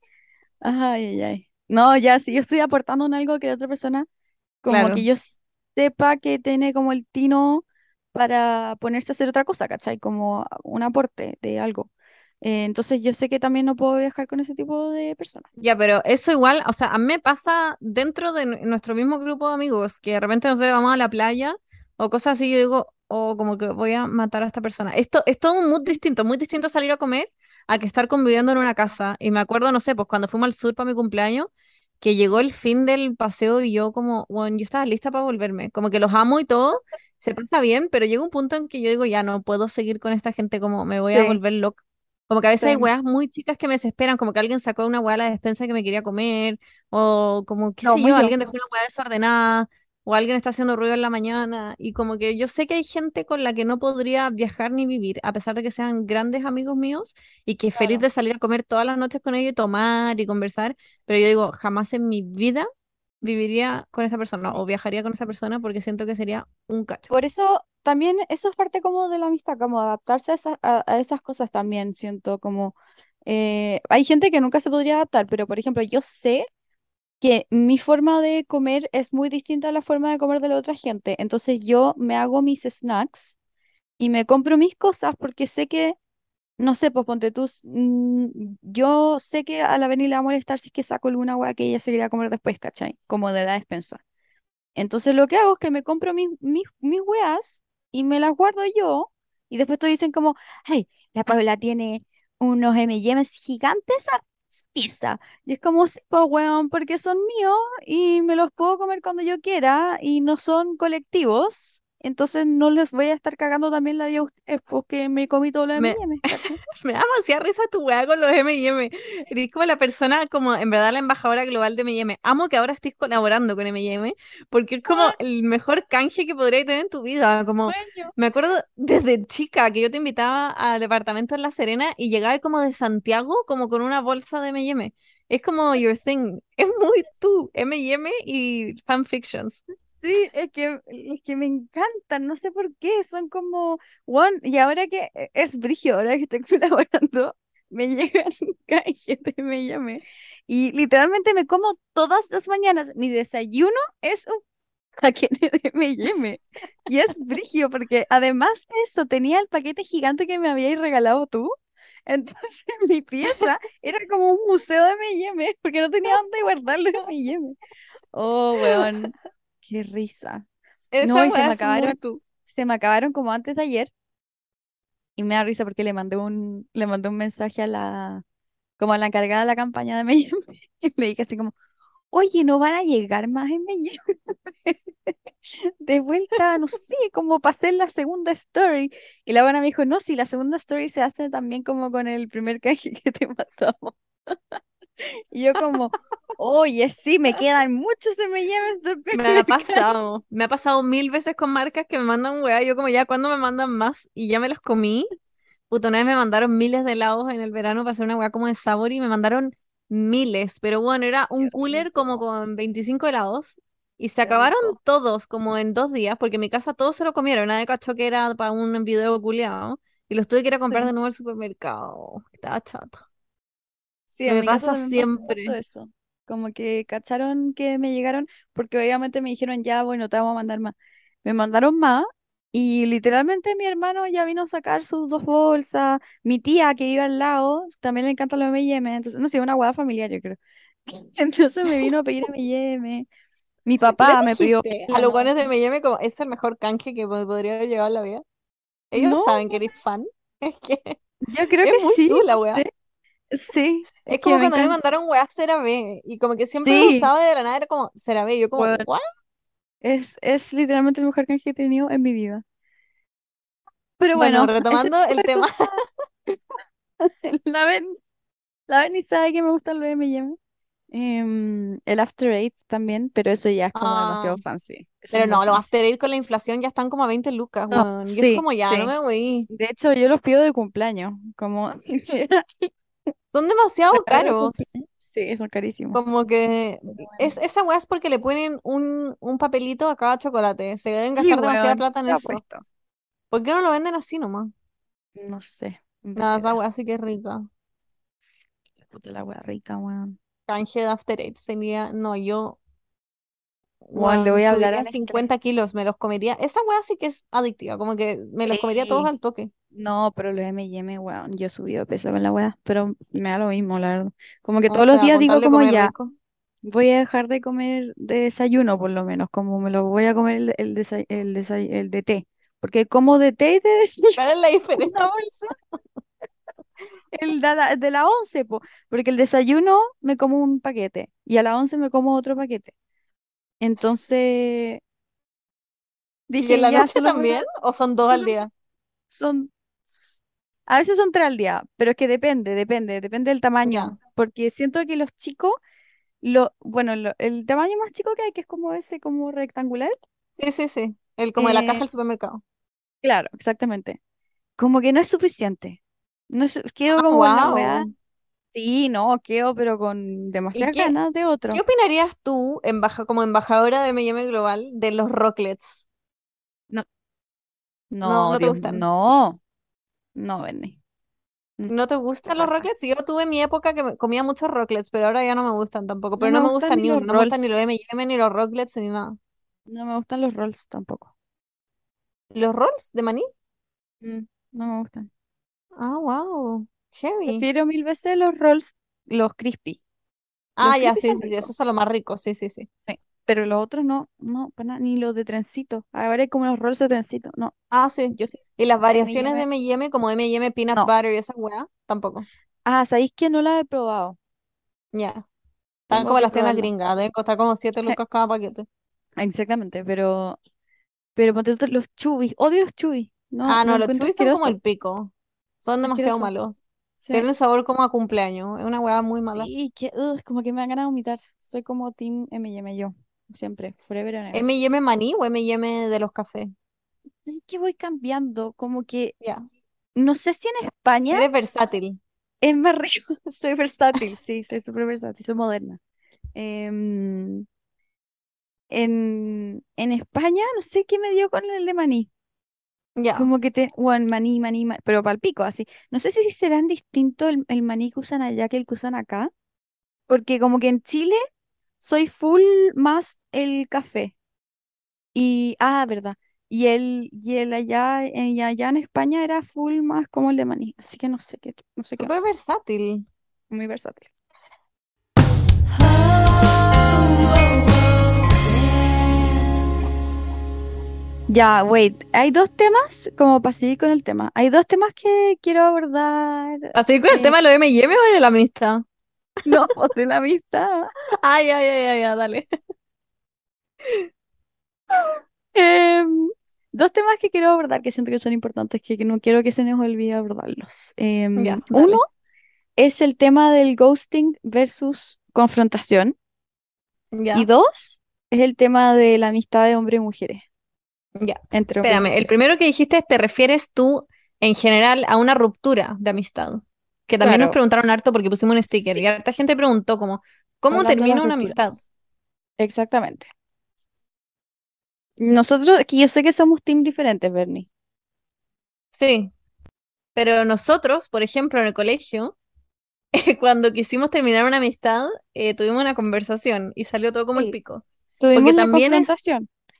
Ay, ay, ay. No, ya, si yo estoy aportando en algo que otra persona, como que Claro. yo sepa que tiene como el tino para ponerse a hacer otra cosa, ¿cachai? Como un aporte de algo. Eh, entonces yo sé que también no puedo viajar con ese tipo de personas. Ya, pero eso igual, o sea, a mí me pasa dentro de nu- nuestro mismo grupo de amigos, que de repente, no sé, vamos a la playa o cosas así, yo digo, o como que voy a matar a esta persona. Esto es todo un mood distinto, muy distinto salir a comer a que estar conviviendo en una casa. Y me acuerdo, no sé, pues cuando fuimos al sur para mi cumpleaños, que llegó el fin del paseo y yo como, bueno, yo estaba lista para volverme. Como que los amo y todo, se pasa bien, pero llega un punto en que yo digo, ya no puedo seguir con esta gente, como me voy a Sí, volver loca. Como que a veces hay sí. weas muy chicas que me desesperan, como que alguien sacó una wea a la despensa que me quería comer, o como, qué No, sé yo, yo. alguien dejó una wea desordenada, o alguien está haciendo ruido en la mañana, y como que yo sé que hay gente con la que no podría viajar ni vivir, a pesar de que sean grandes amigos míos, y que feliz Claro. de salir a comer todas las noches con ellos y tomar y conversar, pero yo digo, jamás en mi vida viviría con esa persona, o viajaría con esa persona, porque siento que sería un cacho. Por eso también eso es parte como de la amistad, como adaptarse a esas, a, a esas cosas también, siento como eh, hay gente que nunca se podría adaptar, pero por ejemplo, yo sé que mi forma de comer es muy distinta a la forma de comer de la otra gente, entonces yo me hago mis snacks y me compro mis cosas porque sé que, no sé, pues ponte tú, mm, yo sé que a la Beni le va a molestar si es que saco alguna hueá que ella se quiera comer después, ¿cachai? Como de la despensa. Entonces lo que hago es que me compro mis, mis, mis weas y me las guardo yo. Y después te dicen como, ay, la Paula tiene unos M&M's gigantes a su pieza. Y es como, sí, pues weón, porque son míos y me los puedo comer cuando yo quiera y no son colectivos. Entonces no les voy a estar cagando también la vida a ustedes porque me comí todo los Me, ¿cachai? (laughs) me da demasiada risa tu weá con los M&M. Eres como la persona, como en verdad la embajadora global de M&M. Amo que ahora estés colaborando con M&M porque es como Weón, el mejor canje que podrías tener en tu vida. Como, me acuerdo desde chica que yo te invitaba al departamento en La Serena y llegaba como de Santiago como con una bolsa de M&M. Es como your thing. Es muy tú, M&M y fanfictions. Sí, es que, es que me encantan, no sé por qué, son como, one, y ahora que e- es brigio, ahora que estoy (laughs) colaborando, me llegan (laughs) canjes de M&M y literalmente me como todas las mañanas, mi desayuno es un paquete de M&M y es brigio porque además de eso tenía el paquete gigante que me habíais regalado tú, (laughs) entonces mi pieza era como un museo de M&M porque no tenía dónde guardar los M&M. Oh, weón, qué risa. No, Esa y se me muy acabaron, tú. se me acabaron como antes de ayer y me da risa porque le mandé un, le mandé un mensaje a la, como a la encargada de la campaña de M&M (laughs) y le dije así como, oye, ¿no van a llegar más M&M? (laughs) De vuelta, no sé, como para hacer la segunda story. Y la buena me dijo, no, si la segunda story se hace también como con el primer canje que te (laughs) mandamos. Y yo como, oye, sí, me quedan muchos del Me primer ha canje. pasado, me ha pasado mil veces con marcas que me mandan weá, yo como ya, ¿cuándo me mandan más? Y ya me los comí. Puta, una vez me mandaron miles de helados en el verano para hacer una weá como de sabor y me mandaron miles, pero bueno, era un cooler como con 25 helados y se acabaron todos como en dos días porque en mi casa todos se lo comieron, nadie cachó que era para un video culiado y los tuve que ir a comprar de nuevo al supermercado. Estaba chata. Sí, a Me pasa pas- pasó siempre. eso. Como que cacharon que me llegaron, porque obviamente me dijeron, ya, bueno, te vamos a mandar más. Me mandaron más y literalmente mi hermano ya vino a sacar sus dos bolsas. Mi tía que iba al lado, también le encanta los M&M, entonces, no sé, una hueá familiar, yo creo. (laughs) Entonces me vino a pedir M&M. Mi ¿Les papá me pidió a los guanes de. M&M como es el mejor canje que me podría haber llegado en la vida? Ellos No, saben que eres fan. (laughs) Es que yo creo es que muy sí, tú la weá. sé. Sí, es como cuando me mandaron weá CeraVe y como que siempre lo Sí, usaba de la nada era como CeraVe. Yo como, bueno, ¿what? es, es literalmente el mejor canje que he tenido en mi vida. Pero Bueno, (laughs) retomando el tema. (laughs) la ven, la ven y sabe que me gustan los M&M. Em, el After Eight también, pero eso ya es como Ah, demasiado fancy. Eso pero no, los. After Eight con la inflación ya están como a 20 lucas, No, weón. Y es sí, como ya, no sí. me voy. De hecho, yo los pido de cumpleaños, como (laughs) Son demasiado caros. cumpleaños. Sí, son carísimos. Como que es, esa weá es porque le ponen un, un papelito a cada chocolate. Se deben Sí, gastar demasiada weón, plata en eso. apuesto. ¿Por qué no lo venden así nomás? No sé, Nada, esa weá sí que es rica. La wea rica, weón. Canje de After Eight sería, no, yo, Le voy a hablar a subiría Nestlé. 50 kilos, me los comería. Esa weá sí que es adictiva, como que me los comería todos al toque. No, pero los M&M, weón, yo he subido de peso con la weá, pero me da lo mismo, la verdad. Como que O todos los días digo como ya, rico. voy a dejar de comer de desayuno por lo menos, como me lo voy a comer el, el, desa- el, desa- el de té, porque como de té y de desayuno ¿Cuál es la diferencia? (laughs) bolsa, el de la, de la once, po, porque el desayuno me como un paquete y a la once me como otro paquete. Entonces ¿Y en dije la ya, noche también? ¿O son dos al día? Son, a veces son tres al día, pero es que depende, depende, depende del Ya. tamaño, porque siento que los chicos, lo, bueno, lo- el tamaño más chico que hay, que es como ese, como rectangular, Sí, sí, sí. El como de la caja eh, del supermercado. claro, exactamente, como que no es suficiente. No es, quedo Ah, como weá, wow. Sí, no, quedo, pero con ¿Y demasiadas qué, ganas de qué otro. opinarías tú, embaja, como embajadora de M&M Global, de los rocklets? No, No, no, no te Dios, gustan. no, no, Benny, mm, ¿No te ¿qué gustan los rocklets? Yo tuve mi época que comía muchos rocklets, pero ahora ya no me gustan tampoco. Pero no me gustan gustan ni uno. No me gustan ni los rolls, M&M, ni los rocklets, ni nada. no me gustan los rolls tampoco. ¿Los rolls de maní? Mm, no me gustan. Ah, wow. Heavy. Prefiero mil veces los rolls, los crispy. Los Ah, ya, sí, sí, sí, esos son los más ricos. Sí, sí, sí. Sí. pero los otros no, no, para ni los de trencito. Ahora hay como los rolls de trencito. No, Ah, sí. yo sí, Y las variaciones de M&M, como M&M Peanut no. Butter y esa weá, tampoco. Ah, ¿sabéis que no la he probado? Ya. Están Tengo como las tiendas gringas, deben costar como 7 (laughs) lucas cada paquete. Exactamente, pero, pero los chubis, odio los chubis. No, Ah, no, los chubis son como el pico. Son demasiado malos. Sí, Tienen sabor como a cumpleaños. Es una weá muy mala. sí, que, como que me dan ganas de vomitar. Soy como Team M&M yo, siempre, forever and ever. ¿M&M maní o M&M de los cafés? Es que voy cambiando, como que, Ya. no sé si en España Eres versátil. es más rico, (laughs) soy versátil, sí, soy súper versátil, soy moderna. Em, en, en España, no sé qué me dio con el de maní. Ya. Como que te, bueno, maní, maní, ma- pero palpico, así. No sé si serán distintos el, el maní que usan allá que el que usan acá, porque como que en Chile soy full más el café. Y, ah, verdad. Y el, y el allá, en, allá en España era full más como el de maní. Así que no sé qué, no sé qué Súper versátil. Muy versátil. Ya, wait. Hay dos temas, como para seguir con el tema. Hay dos temas que quiero abordar. Así con el eh, tema de lo de M&M o de la amistad. no, pues, de la amistad. Ay, ay, ay, ay, ay, dale. (laughs) Em, dos temas que quiero abordar que siento que son importantes, que, no quiero que se nos olvide abordarlos. Em, Ya, uno es el tema del ghosting versus confrontación. Y dos es el tema de la amistad de hombres y mujeres, ya. entre Espérame, el primero que dijiste, ¿te refieres tú en general a una ruptura de amistad? Que también nos preguntaron harto porque pusimos un sticker y harta gente preguntó como, ¿cómo hablando termina una amistad? Exactamente. Nosotros, que yo sé que somos team diferentes, Bernie. Sí, pero nosotros, por ejemplo, en el colegio, (laughs) cuando quisimos terminar una amistad, eh, tuvimos una conversación y salió todo como el pico. tuvimos Porque la también es.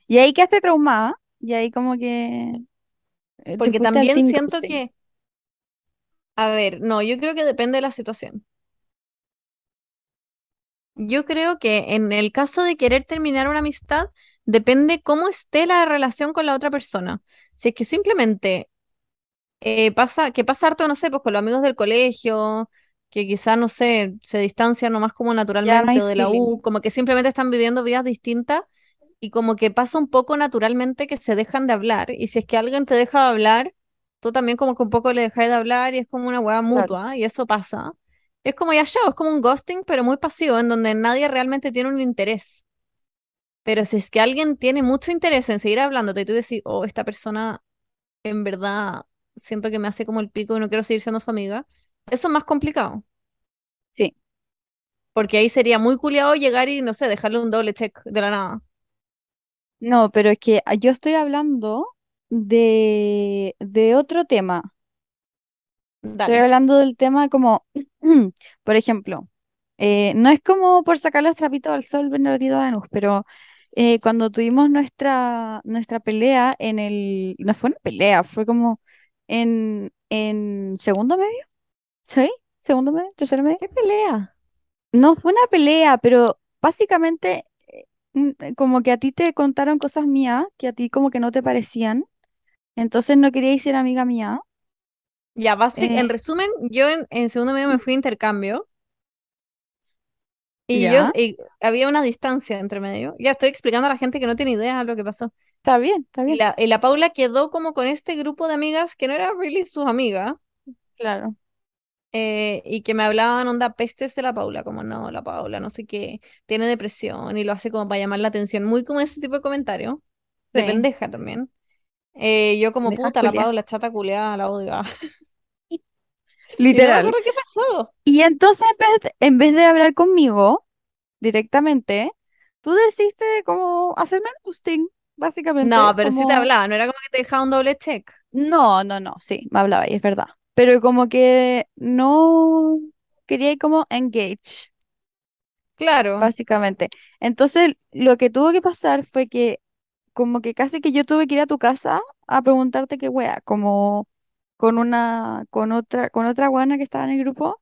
Y ahí quedaste traumada, y ahí como que eh, te porque fuiste al también team siento ghosting. que, a ver, no, yo creo que depende de la situación. Yo creo que en el caso de querer terminar una amistad, depende cómo esté la relación con la otra persona. Si es que simplemente eh, pasa, que pasa harto, no sé, pues con los amigos del colegio, que quizás, no sé, se distancian nomás como Ya no hay naturalmente, o de la feeling. U, como que simplemente están viviendo vidas distintas y como que pasa un poco naturalmente que se dejan de hablar. Y si es que alguien te deja de hablar, tú también como que un poco le dejas de hablar y es como una hueá Claro. mutua y eso pasa. Es como ya show, es como un ghosting, pero muy pasivo, en donde nadie realmente tiene un interés. Pero si es que alguien tiene mucho interés en seguir hablándote y tú decís, oh, esta persona en verdad siento que me hace como el pico y no quiero seguir siendo su amiga, eso es más complicado. Sí. Porque ahí sería muy culiado llegar y, no sé, dejarle un doble check de la nada. No, pero es que ah, yo estoy hablando de, de otro tema. Estoy Dale. hablando del tema como, (clears throat) por ejemplo, eh, no es como por sacar los trapitos al sol, Bernardito Danús, pero eh, cuando tuvimos nuestra, nuestra pelea en el, no fue una pelea, fue como en, en segundo medio, ¿sí? ¿Segundo medio? ¿Tercer medio? ¿Qué pelea? No fue una pelea, pero básicamente como que a ti te contaron cosas mías que a ti como que no te parecían, entonces no queríais ser amiga mía. Ya, en Eh, resumen, yo en, en segundo medio me fui a intercambio y yo y había una distancia entre medio. Ya estoy explicando a la gente que no tiene idea de lo que pasó. está bien, está Y bien, la, y la Paula quedó como con este grupo de amigas que no era really sus amigas claro. Eh, y que me hablaban onda pestes de la Paula, como no, la Paula, no sé qué, tiene depresión y lo hace como para llamar la atención, muy como ese tipo de comentario, de Sí, pendeja también. Eh, yo como puta, la. Paula, chata culiada, la odio. Y (laughs) no Literal. acuerdo qué pasó. Y entonces en vez de, en vez de hablar conmigo directamente, tú decidiste como hacerme ghosting, No, básicamente, pero sí te hablaba, no era como que te dejaba un doble check. no, no, no, sí, me hablaba y es verdad, pero como que no quería como engage, Claro, básicamente. Entonces lo que tuvo que pasar fue que como que casi que yo tuve que ir a tu casa a preguntarte qué wea, como con una, con otra, con otra guana que estaba en el grupo.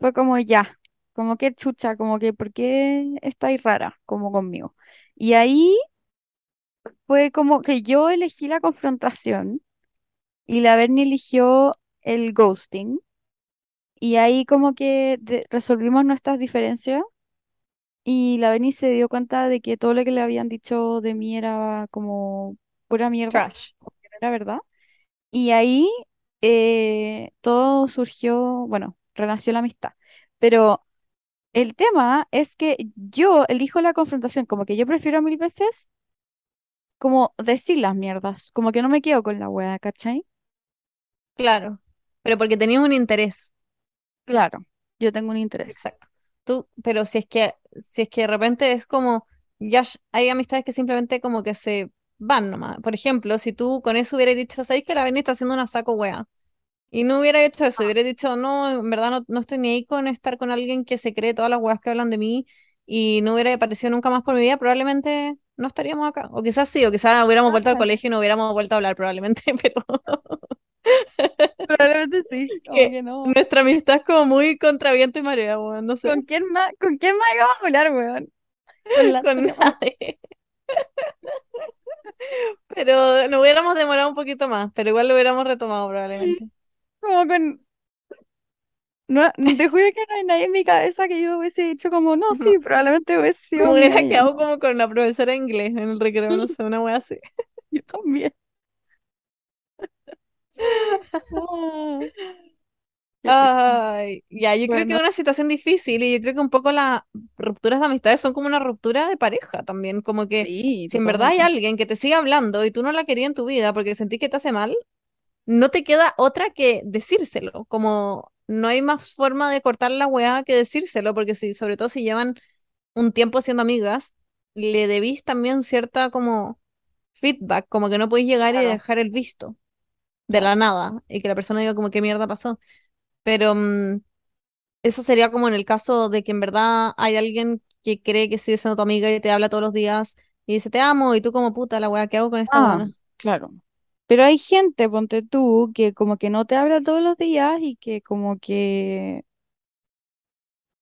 Fue como ya, como que chucha, como que ¿por qué estáis rara como conmigo? Y ahí fue como que yo elegí la confrontación y la Bernie eligió el ghosting. Y ahí como que resolvimos nuestras diferencias y la Bernie se dio cuenta de que todo lo que le habían dicho de mí era como pura mierda, Trash. era verdad. Y ahí eh, todo surgió, bueno, renació la amistad. Pero el tema es que yo elijo la confrontación, como que yo prefiero mil veces como decir las mierdas, como que no me quedo con la wea, ¿cachai? Claro. Pero porque tenías un interés. Claro, yo tengo un interés. Exacto. Tú, pero si es que, si es que de repente es como, ya hay amistades que simplemente como que se van nomás. Por ejemplo, si tú con eso hubieras dicho, ¿sabes que la Beni está haciendo una saco wea? Y no hubiera hecho eso, hubiera dicho, no, en verdad no, no estoy ni ahí con estar con alguien que se cree todas las weas que hablan de mí y no hubiera aparecido nunca más por mi vida, probablemente no estaríamos acá. O quizás sí, o quizás hubiéramos vuelto al Ah, colegio y no hubiéramos vuelto a hablar probablemente, (laughs) pero Probablemente sí, (laughs) como que no. nuestra amistad es como muy contra viento y marea, weón, no sé, ¿Con quién más, con quién más íbamos a hablar, weón? Con la nadie. (laughs) Pero nos hubiéramos demorado un poquito más, pero igual lo hubiéramos retomado probablemente. Como con... No, te juro que no hay nadie en mi cabeza que yo hubiese dicho como, no, sí, (laughs) probablemente hubiese sido hubiera y ya quedado como con la profesora de inglés en el recreo, no sé, una wea así. Yo también. (laughs) Ay, ya, yo creo que es una situación difícil y yo creo que un poco las rupturas de amistades son como una ruptura de pareja también, como que sí, si en verdad hay alguien que te sigue hablando y tú no la querías en tu vida porque sentís que te hace mal, no te queda otra que decírselo, como no hay más forma de cortar la weá que decírselo, porque si, sobre todo si llevan un tiempo siendo amigas, le debís también cierta como feedback, como que no podéis llegar y dejar el visto de la nada y que la persona diga como qué mierda pasó. Pero mm, eso sería como en el caso de que en verdad hay alguien que cree que sigue siendo tu amiga y te habla todos los días y dice te amo y tú como puta la weá, ¿qué hago con esta Ah, buena? claro. Pero hay gente, ponte tú, que como que no te habla todos los días y que como que,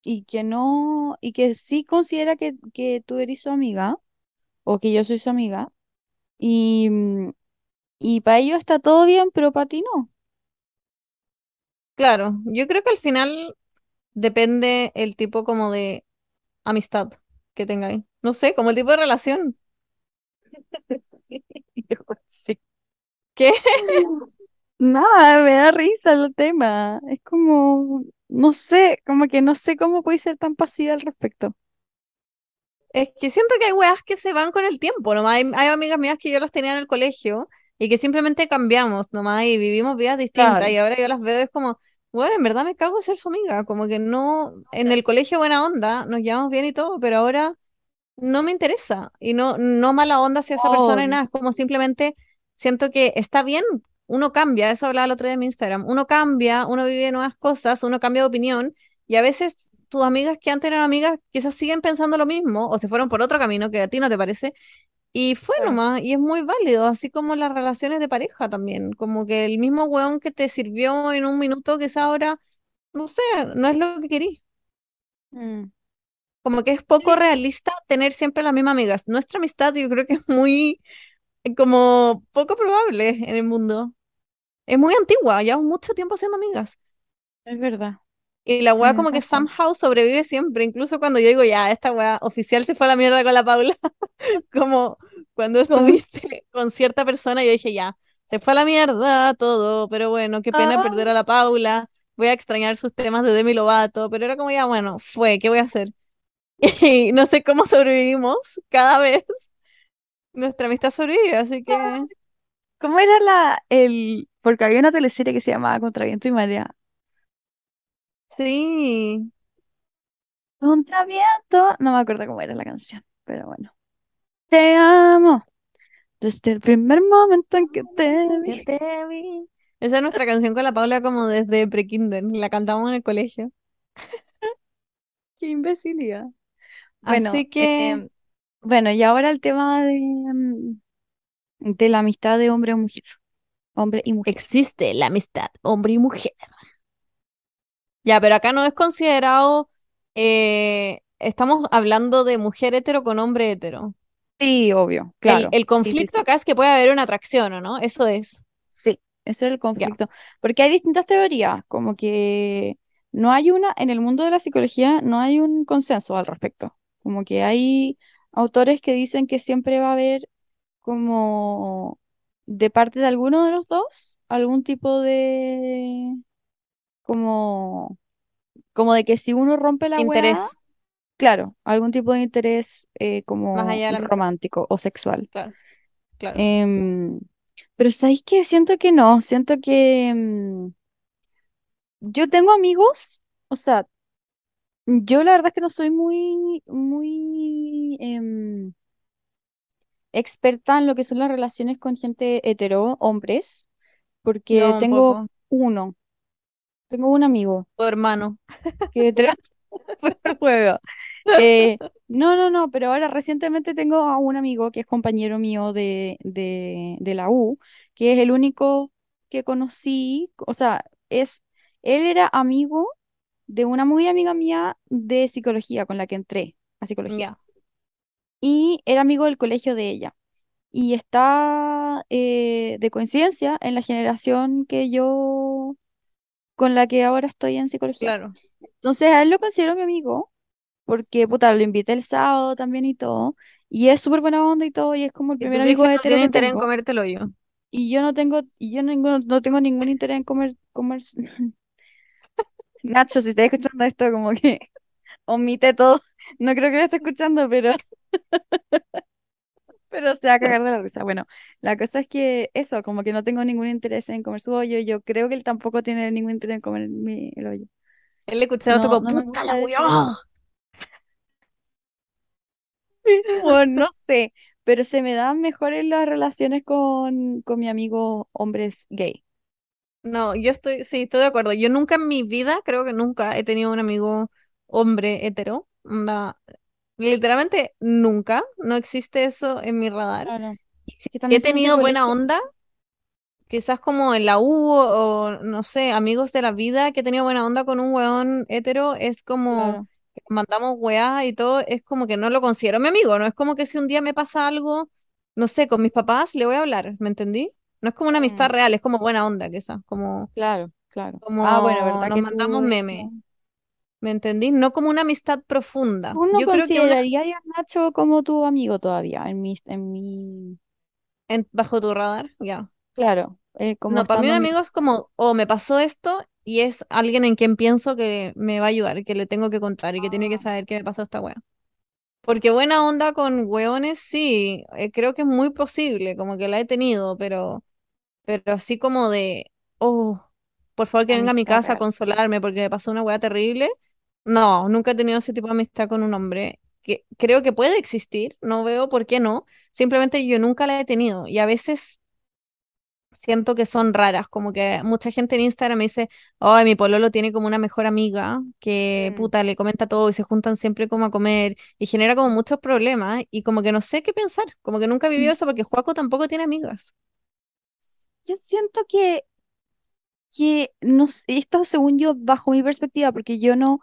y que no, y que sí considera que, que tú eres su amiga o que yo soy su amiga. Y, mm, y para ellos está todo bien, pero para ti no. Claro, yo creo que al final depende el tipo como de amistad que tengáis. No sé, como el tipo de relación. (laughs) Sí. ¿Qué? (laughs) Nada, me da risa el tema. Es como, no sé, como que no sé cómo puedes ser tan pasiva al respecto. Es que siento que hay weas que se van con el tiempo, nomás hay, hay amigas mías que yo las tenía en el colegio y que simplemente cambiamos nomás y vivimos vidas distintas Claro. y ahora yo las veo es como, bueno, en verdad me cago en ser su amiga, como que no, en el colegio buena onda, nos llevamos bien y todo, pero ahora no me interesa y no, no mala onda hacia esa persona y Obvio. nada, es como simplemente siento que está bien, uno cambia, eso hablaba el otro día en mi Instagram, uno cambia, uno vive nuevas cosas, uno cambia de opinión y a veces tus amigas que antes eran amigas quizás siguen pensando lo mismo o se fueron por otro camino que a ti no te parece y fue Claro. nomás y es muy válido, así como las relaciones de pareja también, como que el mismo weón que te sirvió en un minuto quizás ahora, no sé, no es lo que querís. Mm. Como que es poco realista tener siempre las mismas amigas. Nuestra amistad yo creo que es muy, eh, como poco probable en el mundo. Es muy antigua, llevamos mucho tiempo siendo amigas. es verdad. Y la weá como que somehow sobrevive siempre, incluso cuando yo digo, ya, esta weá oficial se fue a la mierda con la Paula, (laughs) como cuando estuviste con cierta persona, yo dije, ya, se fue a la mierda todo, pero bueno, qué pena Ah, perder a la Paula, voy a extrañar sus temas de Demi Lovato, pero era como, ya, bueno, fue, ¿qué voy a hacer? (laughs) Y no sé cómo sobrevivimos cada vez. Nuestra amistad sobrevive, así que ¿Cómo era la, el, porque había una teleserie que se llamaba Contra viento y marea. Sí. Contra viento, no me acuerdo cómo era la canción, pero bueno. Te amo desde el primer momento en que te Que vi. te vi. Esa es nuestra canción con la Paula como desde prekinder. La cantamos en el colegio. (laughs) Qué imbecilidad. Bueno, Así que em, bueno, y ahora el tema de, em, de la amistad de hombre o mujer, hombre y mujer. existe la amistad, hombre y mujer. Ya, pero acá no es considerado. eh, estamos hablando de mujer hetero con hombre hetero. Sí, obvio, El, claro. el Sí, sí, conflicto sí. acá es que puede haber una atracción, ¿o no? Eso es. Sí, ese es el Ya, conflicto. Porque hay distintas teorías, como que no hay una, en el mundo de la psicología no hay un consenso al respecto. Como que hay autores que dicen que siempre va a haber como de parte de alguno de los dos algún tipo de como como de que si uno rompe la weá, interés, claro, algún tipo de interés eh, más como allá de la romántico o sexual. Claro, claro. Em, pero ¿sabéis qué? Siento que no, siento que em, yo tengo amigos, o sea, yo la verdad es que no soy muy, muy em, experta en lo que son las relaciones con gente hetero, hombres, porque tengo poco. uno, tengo un amigo Tu hermano. que (laughs) (laughs) juego. Eh, no, no, no, pero ahora recientemente tengo a un amigo que es compañero mío de, de, de la U, que es el único que conocí, o sea, es, él era amigo de una muy amiga mía de psicología con la que entré a psicología y era amigo del colegio de ella. Y está eh, de coincidencia en la generación que yo, con la que ahora estoy en psicología. claro. Entonces a él lo considero mi amigo porque, puta, lo invité el sábado también y todo, y es súper buena onda y todo, y es como el primer amigo no tiene que interés en comértelo yo. y yo no tengo, y yo ninguno- no tengo ningún interés en comer, comer, (laughs) Nacho, si estás escuchando esto, como que omite todo, no creo que lo esté escuchando, pero, (laughs) pero se va a cagar de la risa. Bueno, la cosa es que eso, como que no tengo ningún interés en comer su hoyo, yo creo que él tampoco tiene ningún interés en comer mi, el hoyo. Él le escuchaba No, como, no puta la eso. Bueno, no sé, pero se me dan mejores las relaciones con, con mi amigo hombres gay. No, yo estoy, sí, estoy de acuerdo. Yo nunca en mi vida, creo que nunca he tenido un amigo hombre hetero. Literalmente nunca. No existe eso en mi radar. Claro. Si he tenido buena onda, quizás como en la U o no sé, amigos de la vida que he tenido buena onda con un weón hetero, es como Claro. que nos mandamos weá y todo, es como que no lo considero mi amigo, no es como que si un día me pasa algo, no sé, con mis papás le voy a hablar, ¿me entendí? No es como una amistad Mm, real, es como buena onda quizás, como, claro, claro. Ah, bueno, ¿verdad nos que tú mandamos eres memes. ¿Me entendí? No como una amistad profunda. ¿Tú no Yo creo que una a Nacho como tu amigo todavía? En mi, en mi... en- bajo tu radar, ya. Claro, eh, como No, para mí un amigo es como, o me pasó esto y es alguien en quien pienso que me va a ayudar, que le tengo que contar y que tiene que Ah, saber que me pasó esta wea. Porque buena onda con weones, sí, eh, creo que es muy posible, como que la he tenido, pero, pero así como de, oh, por favor que venga a mi casa a consolarme porque me pasó una wea terrible. No, nunca he tenido ese tipo de amistad con un hombre. Que creo que puede existir, no veo por qué no. Simplemente yo nunca la he tenido. Y a veces siento que son raras, como que mucha gente en Instagram me dice, ay, mi pololo tiene como una mejor amiga que Mm, puta le comenta todo y se juntan siempre como a comer y genera como muchos problemas y como que no sé qué pensar, como que nunca he vivido eso (laughs) porque Joaco tampoco tiene amigas. Yo siento que, que no sé, esto según yo, bajo mi perspectiva, porque yo no,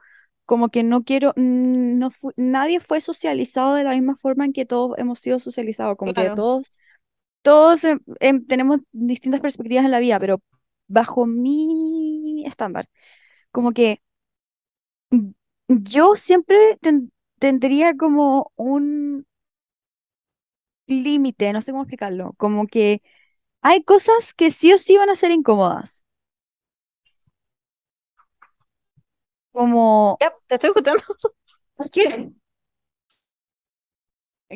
como que no quiero, no fu- nadie fue socializado de la misma forma en que todos hemos sido socializados, como que todos, todos em- em, tenemos distintas perspectivas en la vida, pero bajo mi estándar, como que mm, yo siempre ten- tendría como un límite, no sé cómo explicarlo, como que hay cosas que sí o sí van a ser incómodas, como... ya, te estoy escuchando. ¿Por qué?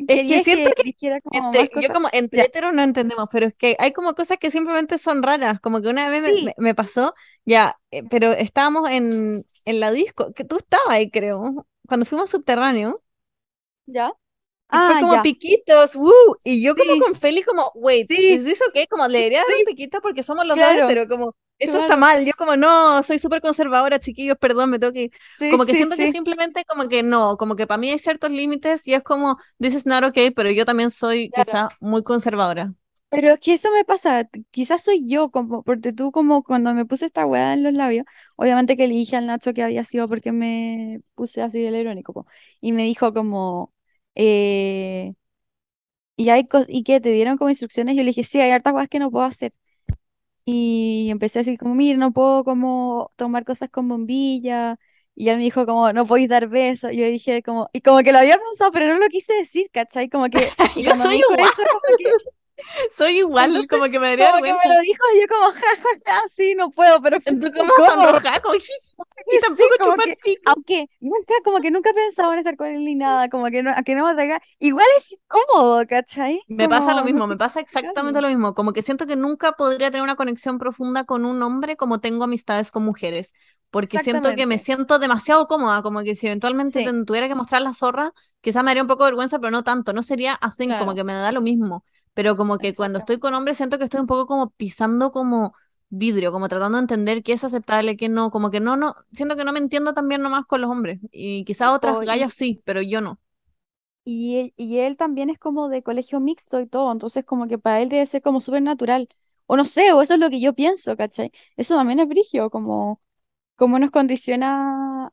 Es que ¿Querías siento que que como entre, yo como entre Ya, heteros no entendemos, pero es que hay como cosas que simplemente son raras, como que una vez me, me- sí, me pasó, ya, eh, pero estábamos en, en la disco, que tú estabas ahí creo, cuando fuimos subterráneo. ya. Y fue Ah, como ya. piquitos, ¡woo! Y yo como Sí, con Feli como, wait, sí, ¿es eso qué? Como le debería dar un piquito porque somos los dos heteros, como, esto está claro. mal. Yo como, no, soy súper conservadora, chiquillos, perdón, me tengo que ir. Sí, Como que sí, siento que sí, simplemente como que no, como que para mí hay ciertos límites y es como, this is not okay, pero yo también soy claro. quizá muy conservadora. Pero es que eso me pasa, quizás soy yo, como, porque tú como cuando me puse esta weá en los labios, obviamente que le dije al Nacho que había sido porque me puse así del irónico, po, y me dijo como, eh, y hay y que te dieron como instrucciones, yo le dije, sí, hay hartas cosas que no puedo hacer. Y empecé a decir como, mira, no puedo como tomar cosas con bombilla. Y él me dijo como, no podéis dar besos. Y yo dije como, y como que lo había pensado, pero no lo quise decir, ¿cachai? Como que, (laughs) Yo soy igual, eso, como que, soy igual, entonces, como que me daría como que me lo dijo y yo como, ja, ja, ja, sí, no puedo, pero muy como incómodo. sonroja, (laughs) como, y Sí, tampoco como chupar que, pico. aunque nunca, como que nunca he pensado en estar con él ni nada, como que no, a que no me atraiga. Igual es incómodo, ¿cachai? Me pasa lo Como, no mismo, sé me pasa exactamente lo mismo, como que siento que nunca podría tener una conexión profunda con un hombre como tengo amistades con mujeres, porque siento que me siento demasiado cómoda, como que si eventualmente Sí, te tuviera que mostrar la zorra, quizás me haría un poco de vergüenza, pero no tanto, no sería a thing, como claro, que me da lo mismo, pero como que cuando estoy con hombres siento que estoy un poco como pisando como vidrio, como tratando de entender qué es aceptable, qué no, como que no, no, siento que no me entiendo tan bien nomás con los hombres, y quizás otras y, gallas sí, pero yo no. y, él, y él también es como de colegio mixto y todo, entonces como que para él debe ser como súper natural. O no sé, o eso es lo que yo pienso, ¿cachai? Eso también es brigio, como, como nos condiciona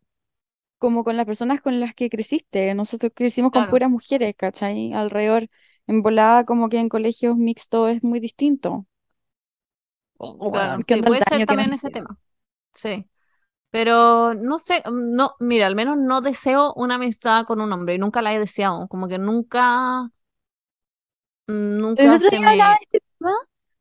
como con las personas con las que creciste. Nosotros crecimos con puras mujeres, ¿cachai? Alrededor, en volada, como que en colegios mixtos es muy distinto. Oh, claro, weón, qué sí, puede ser también ese tema. Sí. Pero no sé, mm, no, mira, al menos no deseo una amistad con un hombre y nunca la he deseado, como que nunca, mm, nunca se día hablaba de me... este tema,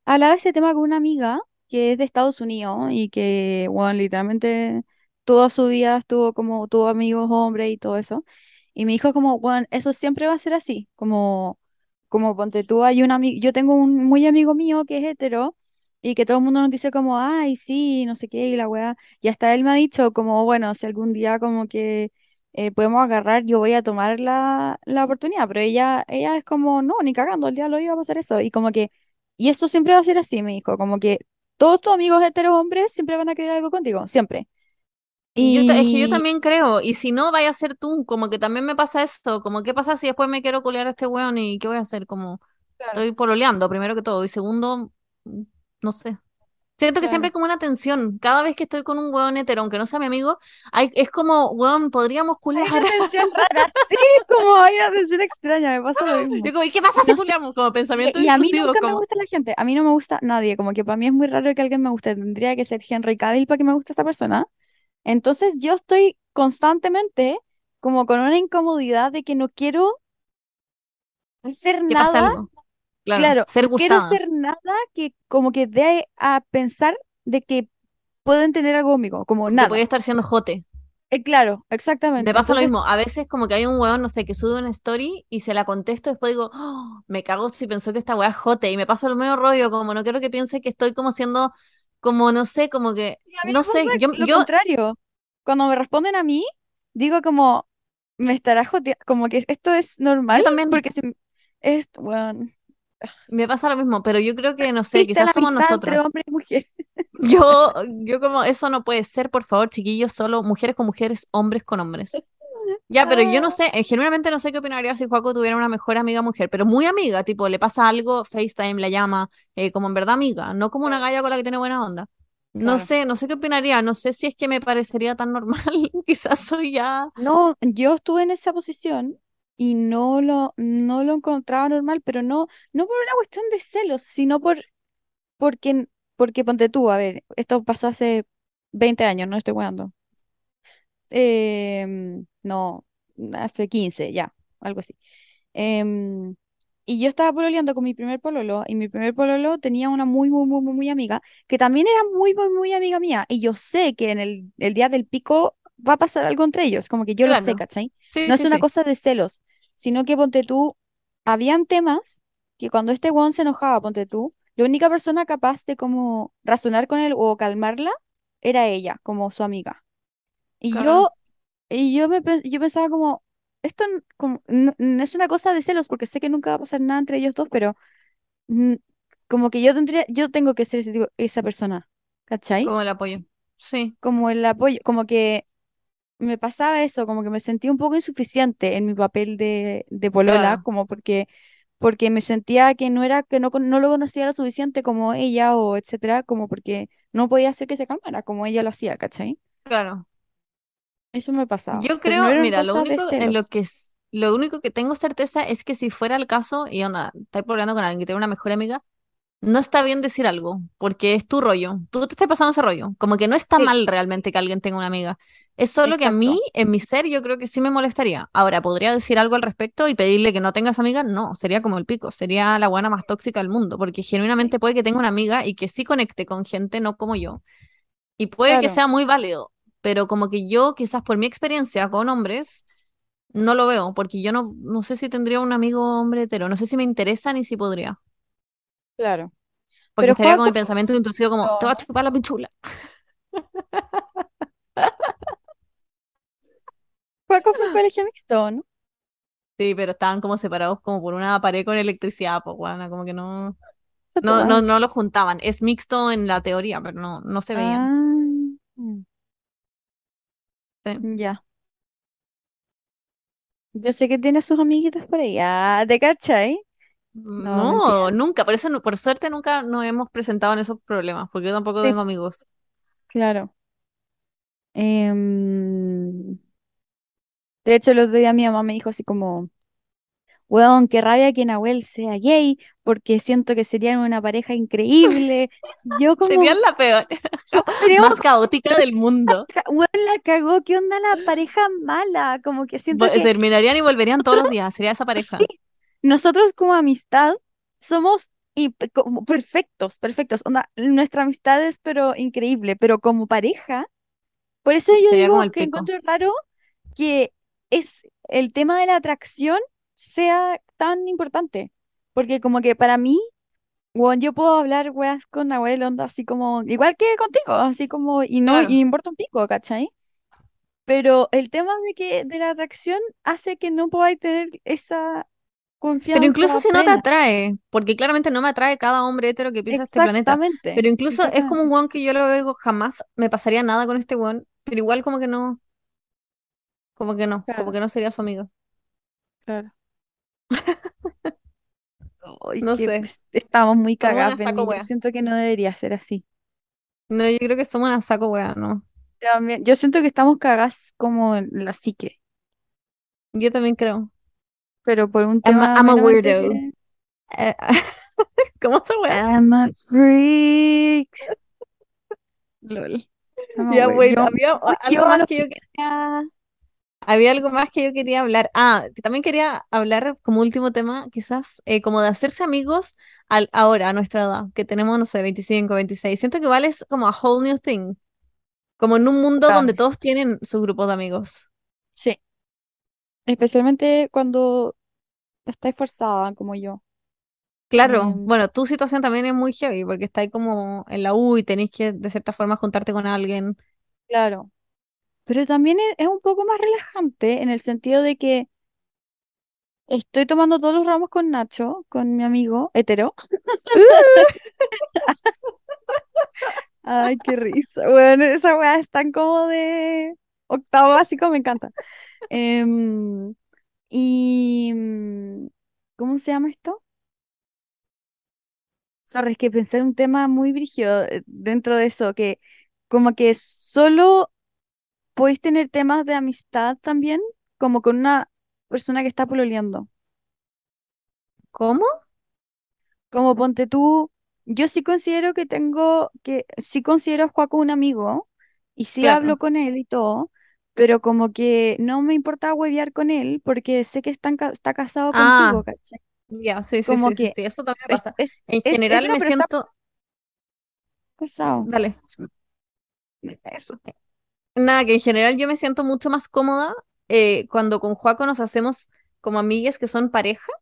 hablaba de este tema con una amiga que es de Estados Unidos y que, bueno, literalmente toda su vida estuvo como, tuvo amigos hombres y todo eso. Y me dijo como, bueno, eso siempre va a ser así, como, como ponte tú, hay un amigo, yo tengo un muy amigo mío que es hetero y que todo el mundo nos dice como, ay, sí, no sé qué, y la weá. Y hasta él me ha dicho como, bueno, si algún día como que eh, podemos agarrar, yo voy a tomar la, la oportunidad, pero ella, ella es como, no, ni cagando, el día lo iba a pasar eso, y como que, y eso siempre va a ser así, me dijo, como que todos tus amigos heteros hombres siempre van a querer algo contigo, siempre. Yo, es que yo también creo, y si no, vaya a ser tú, como que también me pasa esto, como qué pasa si después me quiero culiar a este weón y qué voy a hacer, como Claro, estoy pololeando primero que todo, y segundo, no sé. Siento que siempre hay como una tensión, cada vez que estoy con un weón hetero, aunque no sea mi amigo, hay, es como, weón, podríamos Hay culiar. una (laughs) tensión rara, sí, como hay una tensión extraña, me pasa lo mismo. Yo como, ¿y qué pasa si No? Como y, pensamientos y a mí nunca me gusta la gente, a mí no me gusta nadie, como que para mí es muy raro que alguien me guste, tendría que ser Henry Cavill para que me guste esta persona. Entonces yo estoy constantemente como con una incomodidad de que no quiero hacer que nada, algo. Claro, claro, ser quiero hacer nada que como que dé a pensar de que pueden tener algo conmigo, como nada. estar siendo jote. Eh, claro, Me exactamente. pasa lo mismo. A veces como que hay un weón, no sé, que sube una story y se la contesto, después digo, "Oh, me cago si pensó que esta weá es jote. Y me pasa lo medio rollo, como no quiero que piense que estoy como siendo, como no sé, como que, no sé, yo, lo yo, contrario. Cuando me responden a mí, digo como, me estará joteando, como que esto es normal, yo también, porque si es, bueno, me pasa lo mismo, pero yo creo que, no sé, existe quizás somos amistad entre nosotras. hombre y mujer. Yo, yo como, eso no puede ser, por favor, chiquillos, solo mujeres con mujeres, hombres con hombres. Ya, pero yo no Ah, sé, eh, genuinamente no sé qué opinaría si Joaco tuviera una mejor amiga mujer, pero muy amiga, tipo, le pasa algo, FaceTime la llama, eh, como en verdad amiga, no como una galla con la que tiene buena onda. No claro. sé, no sé qué opinaría, no sé si es que me parecería tan normal, (laughs) quizás soy ya, No, yo estuve en esa posición y no lo, no lo encontraba normal, pero no, no por una cuestión de celos, sino por, porque, porque ponte tú, a ver, esto pasó hace 20 años, no estoy jugando. No, hace 15 ya, algo así. Em, y yo estaba pololeando con mi primer pololo y mi primer pololo tenía una muy, muy, muy, muy, muy amiga que también era muy, muy, muy amiga mía. Y yo sé que en el, el día del pico va a pasar algo entre ellos, como que yo lo sé, claro, ¿cachai? sí, No es una sí, cosa de celos, sino que ponte tú, habían temas que cuando este weón se enojaba, ponte tú, la única persona capaz de como razonar con él o calmarla era ella, como su amiga. Y claro, yo y yo, me, pe- yo pensaba como, esto n- como, no, no es una cosa de celos, porque sé que nunca va a pasar nada entre ellos dos, pero mm, como que yo tendría, yo tengo que ser ese tipo- esa persona, ¿cachai? como el apoyo, sí, Como el apoyo, como que me pasaba eso, como que me sentía un poco insuficiente en mi papel de, de polola, claro, como porque, porque me sentía que no era, que no, con- no lo conocía lo suficiente como ella o etcétera, como porque no podía hacer que se calmara como ella lo hacía, ¿cachai? claro. Eso me pasaba, Yo no creo, mira, lo único en lo que, lo único que tengo certeza es que si fuera el caso, y onda, estáis peleando con alguien que tiene una mejor amiga, no está bien decir algo, porque es tu rollo. Tú te estás pasando ese rollo. Como que no está Sí, mal realmente que alguien tenga una amiga. Es solo que a mí, en mi ser, yo creo que sí me molestaría. Ahora, ¿podría decir algo al respecto y pedirle que no tengas amiga? No, sería como el pico. Sería la buena más tóxica del mundo, porque genuinamente puede que tenga una amiga y que sí conecte con gente, no como yo. Y puede que sea muy válido, pero como que yo, quizás por mi experiencia con hombres, no lo veo, porque yo no, no sé si tendría un amigo hombre hetero, no sé si me interesa ni si podría. claro. Porque Pero estaría con mi pensamiento intrusivo como, te va a chupar la pichula. (laughs) Joaco fue un colegio mixto, ¿no? Sí, pero estaban como separados como por una pared con electricidad, pues bueno, como que no, no, no, no los juntaban. Es mixto en la teoría, pero no, no se veían. Ah, mm, Sí. ya. Yo sé que tiene sus amiguitas por ahí. Ah, ¿te cachai? No, mentira. No, nunca, por eso, no- por suerte nunca nos hemos presentado en esos problemas, porque yo tampoco Sí, tengo amigos. claro. Em, de hecho, el otro día mi mamá me dijo así como, weón, qué rabia que Nahuel sea gay, porque siento que serían una pareja increíble. Yo (laughs) como, Serían la peor, (laughs) seríamos, más caótica del mundo. (laughs) weón, la cagó, ¿qué onda la pareja mala? Como que siento que Terminarían y volverían todos los días, sería esa sí, pareja. nosotros como amistad somos y como perfectos, perfectos. Onda, nuestra amistad es pero increíble, pero como pareja, por eso yo Sería digo que pico. encuentro raro que es el tema de la atracción sea tan importante. Porque como que para mí, weón, yo puedo hablar weas con Nahuel, onda, así como, igual que contigo, así como, y no, y me importa un pico, ¿cachai? Pero el tema de que de la atracción hace que no podáis tener esa Pero incluso confianza si no te atrae, porque claramente no me atrae cada hombre hetero que pisa este planeta, Exactamente, pero incluso es como un weón que yo lo digo, jamás me pasaría nada con este weón, pero igual como que no, como que no, como que no sería su amigo. claro. Ay, No sé, estamos muy Benny. Yo siento que no debería ser así. No, yo creo que somos una saco wea, no. También, yo siento que estamos cagadas como en la psique, Yo también creo. pero por un I'm a, tema I'm a weirdo. Eh, (laughs) ¿Cómo esa wea? I'm a freak. (laughs) LOL. I'm a Ya, wait, Yo, había algo a más los que yo chicos. quería Había algo más que yo quería hablar. Ah, que también quería hablar como último tema, quizás, eh, como de hacerse amigos al, ahora, a nuestra edad, que tenemos, no sé, 25, 26. Siento que igual es como a whole new thing, como en un mundo donde todos tienen su grupo de amigos. Sí, especialmente cuando estáis forzada como yo. Claro, Em, bueno, tu situación también es muy heavy, porque estáis como en la U y tenéis que, de cierta forma, juntarte con alguien. claro. Pero también es, es un poco más relajante en el sentido de que estoy tomando todos los ramos con Nacho, con mi amigo hetero. (laughs) Ay, qué risa. Bueno, esa weá es tan como de octavo básico, me encanta. Em, y mm, ¿cómo se llama esto? Sorry, es que pensé en un tema muy brígido eh, dentro de eso, que como que solo podéis tener temas de amistad también, como con una persona que está pololeando. ¿Cómo? Como ponte tú, yo sí considero que tengo, que sí considero a Joaco un amigo y sí hablo con él y todo, pero como que no me importa huevear con él porque sé que está, está casado Ah, contigo, ¿cachai? ya, sí, sí, Como sí, que sí, eso también es, pasa. es, En es, general no, me está siento, casado. dale. Eso. Nada, que en general yo me siento mucho más cómoda eh, cuando con Joaco nos hacemos como amigues que son pareja.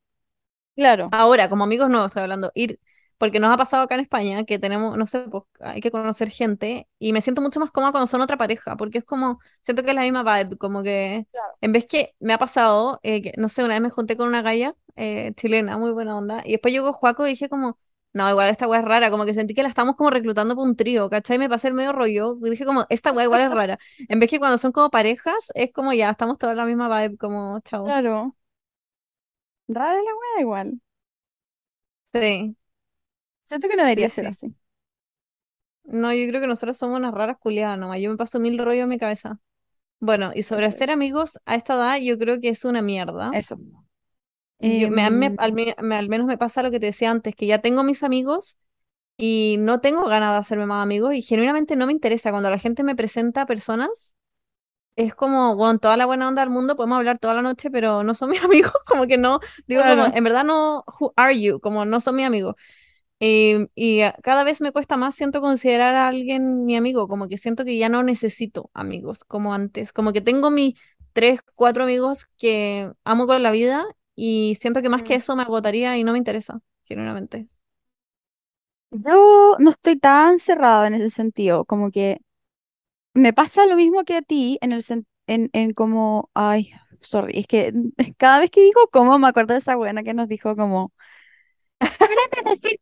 Claro, Ahora, como amigos no estoy hablando, ir, porque nos ha pasado acá en España que tenemos, no sé, pues hay que conocer gente y me siento mucho más cómoda cuando son otra pareja, porque es como, siento que es la misma vibe, como que claro, en vez que me ha pasado, eh, que, no sé, una vez me junté con una galla eh, chilena, muy buena onda, y después llegó Joaco y dije como, no, igual esta weá es rara, como que sentí que la estamos como reclutando para un trío, ¿cachai? Me pasé el medio rollo, y dije como, esta weá igual es rara. En vez que cuando son como parejas, es como ya, estamos todas la misma vibe, como, chao. claro. Rara la wea igual. Sí, Siento que no debería sí, ser sí. así. No, yo creo que nosotros somos unas raras culiadas nomás. Yo me paso mil rollos en mi cabeza. Bueno, y sobre Eso hacer es. amigos a esta edad, yo creo que es una mierda. Eso. Yo, me, a mí me- Em, al, me- al menos me pasa lo que te decía antes, que ya tengo mis amigos y no tengo ganas de hacerme más amigos y genuinamente no me interesa. Cuando la gente me presenta personas, es como, bueno, toda la buena onda del mundo, podemos hablar toda la noche, pero no son (laughs) mis amigos, como que no, digo como, claro. en verdad no, who are you? Como no son mis amigos. Y, cada vez me cuesta más, siento considerar a alguien mi amigo, como que siento que ya no necesito amigos como antes, como que tengo mis tres, cuatro amigos que amo con la vida y siento que más que Mm. eso me agotaría y no me interesa, genuinamente. Yo no estoy tan cerrada en ese sentido, como que me pasa lo mismo que a ti en el en, en como, ay, sorry, es que (laughs) cada vez que digo como me acuerdo de esa buena que nos dijo como, "Párate de decir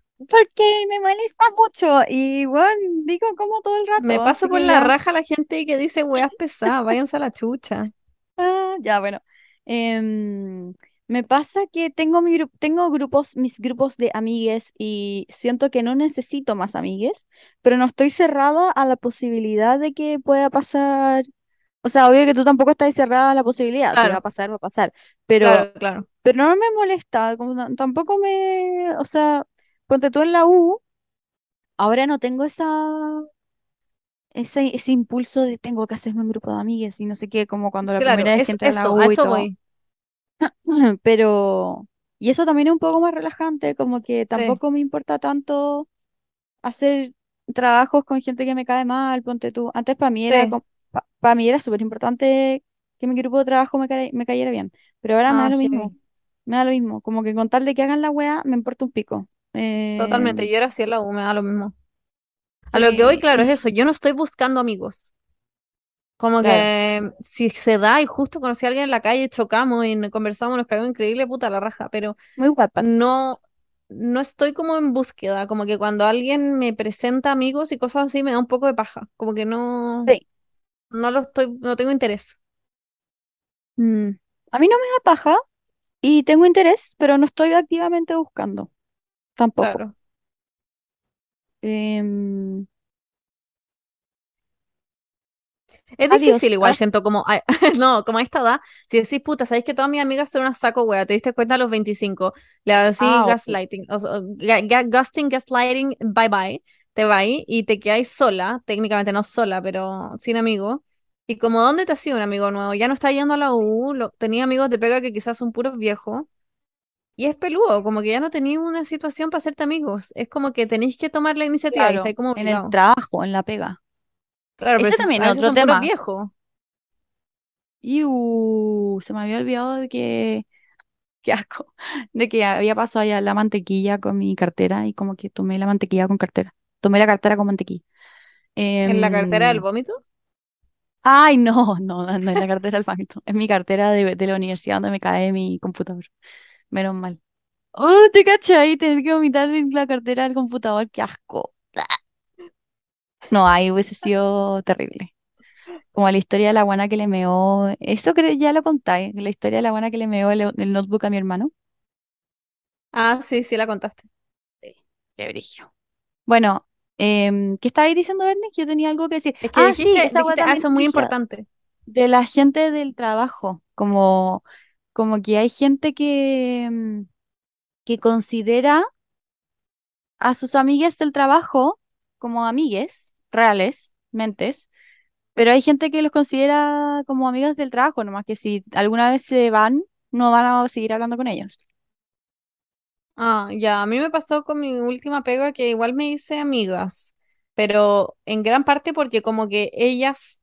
(laughs) porque me molesta mucho y bueno, digo como todo el Me rato, paso así por la raja la gente que dice weas pesadas, váyanse a la chucha. (laughs) ah, ya bueno. Em, me pasa que tengo mi tengo grupos, mis grupos de amigues y siento que no necesito más amigues, pero no estoy cerrada a la posibilidad de que pueda pasar O sea, obvio que tú tampoco estás cerrada a la posibilidad, si va a pasar, va a pasar, pero, claro, claro. pero no me molesta, como no- tampoco me, o sea, ponte tú en la U, ahora no tengo esa, ese, ese impulso de tengo que hacerme un grupo de amigas y no sé qué, como cuando la Claro, primera vez que es entré a la eso, a U y eso todo, voy. (clears throat) pero, y eso también es un poco más relajante, como que Sí, tampoco me importa tanto hacer trabajos con gente que me cae mal, ponte tú. Antes para mí era sí. para mí era súper importante que mi grupo de trabajo me, care- me cayera bien, pero ahora me da Ah, lo mismo, me da lo mismo, como que con tal de que hagan la wea, me importa un pico. Totalmente. Em, Yo era así en la U, me da lo mismo. A lo que voy, claro, es eso. Yo no estoy buscando amigos. Como claro, que si se da y justo conocí a alguien en la calle, chocamos y conversamos, nos cagó increíble, puta la raja, pero muy guapa. no, no estoy como en búsqueda, como que cuando alguien me presenta amigos y cosas así me da un poco de paja, como que no, Sí. no lo estoy, no tengo interés. Mm, A mí no me da paja y tengo interés, pero no estoy activamente buscando, tampoco. Claro. Em, Es difícil igual, Ah, siento como, (laughs) no, como a esta edad, si decís, puta, sabéis que todas mis amigas son unas saco wea, te diste cuenta a los 25, le decís ah, gaslighting, o, ga- ghosting, gaslighting, bye bye, te vais y te quedáis sola, técnicamente no sola, pero sin amigos. Y como, ¿dónde te ha sido un amigo nuevo? Ya no está yendo a la U, lo- tenía amigos de pega que quizás son puros viejos, y es peludo, como que ya no tenéis una situación para hacerte amigos, es como que tenéis que tomar la iniciativa y Claro, estáis como en el trabajo, en la pega. Claro, pero Ese si- también es otro tema. Y uh, se me había olvidado de que, (laughs) qué asco, de que había pasado allá la mantequilla con mi cartera y como que tomé la mantequilla con cartera. Tomé la cartera con mantequilla. En la cartera del Em, vómito. ay, (laughs) no, no, no es la cartera del banco. Es mi cartera de, de la universidad donde me cae mi computador. Menos mal. Oh, te cachai, tener que vomitar en la cartera del computador, qué asco. No, ahí hubiese sido terrible. Como la historia de la guana que le meó. Eso ya lo contáis. La historia de la guana que le meó el, el notebook a mi hermano. Ah, sí, sí la contaste. Sí, qué brillo. Bueno, em, ¿qué estabais diciendo? Que yo tenía algo que decir. Es que Ah, sí, esa dijiste, ah, también eso es muy importante. De la gente del trabajo. Como, como que hay gente que, em, que considera a sus amigues del trabajo como amigues reales, mentes. Pero hay gente que los considera como amigas del trabajo, nomás que si alguna vez se van, no van a seguir hablando con ellos. Ah, ya, a mí me pasó con mi última pega que igual me hice amigas, pero en gran parte porque como que ellas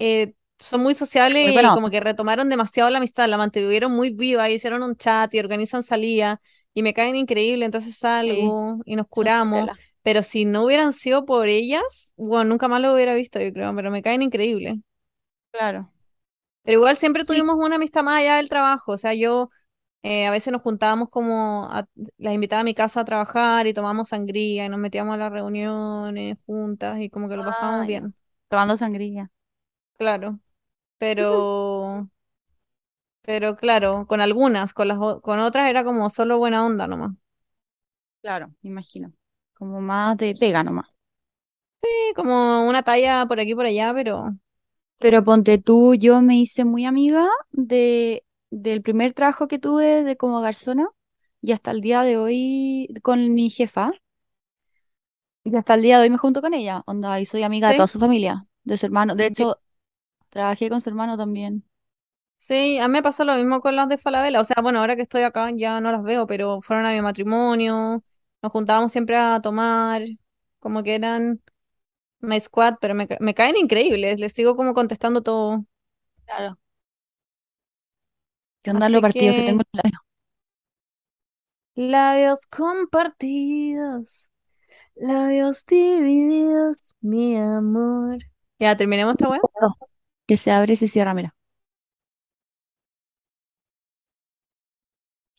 eh, son muy Muy sociables y como que retomaron demasiado la amistad, la mantuvieron muy viva, hicieron un chat y organizan salida y me caen increíble, entonces Sí, salgo y nos curamos, pero si no hubieran sido por ellas, bueno, nunca más lo hubiera visto, yo creo, pero me caen increíble. Claro. Pero igual siempre Sí. tuvimos una amistad más allá del trabajo, o sea, yo eh, a veces nos juntábamos como, a- las invitaba a mi casa a trabajar y tomábamos sangría y nos metíamos a las reuniones juntas y como que lo pasábamos bien, Tomando sangría. claro, pero, pero claro, con algunas, con las, o- con otras era como solo buena onda nomás. Claro, me imagino. Como más de pega nomás. Sí, como una talla por aquí y por allá, pero Pero ponte tú, yo me hice muy amiga de, del primer trabajo que tuve de como garzona y hasta el día de hoy con mi jefa. Y hasta el día de hoy me junto con ella, onda, y soy amiga de toda Sí, su familia, de su hermano. De hecho, trabajé con su hermano también. sí, a mí me pasó lo mismo con las de Falabella. O sea, bueno, ahora que estoy acá ya no las veo, pero fueron a mi matrimonio, nos juntábamos siempre a tomar, como que eran my squad, pero me, ca- me caen increíbles, les sigo como contestando todo. Claro. ¿Qué onda los partidos que tengo en el labio? labios compartidos, labios divididos, mi amor. Ya, terminemos esta weá. Que se abre y se cierra, mira.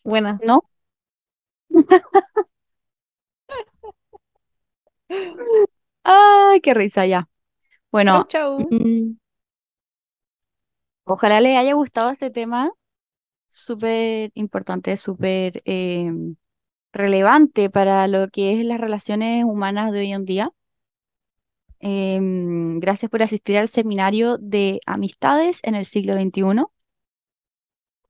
Buena. ¿No? (laughs) Ay, qué risa ya. Chau, Bueno, chau. mm, ojalá les haya gustado este tema. Súper importante, súper eh, relevante para lo que es las relaciones humanas de hoy en día. Em, gracias por asistir al seminario de amistades en el siglo XXI.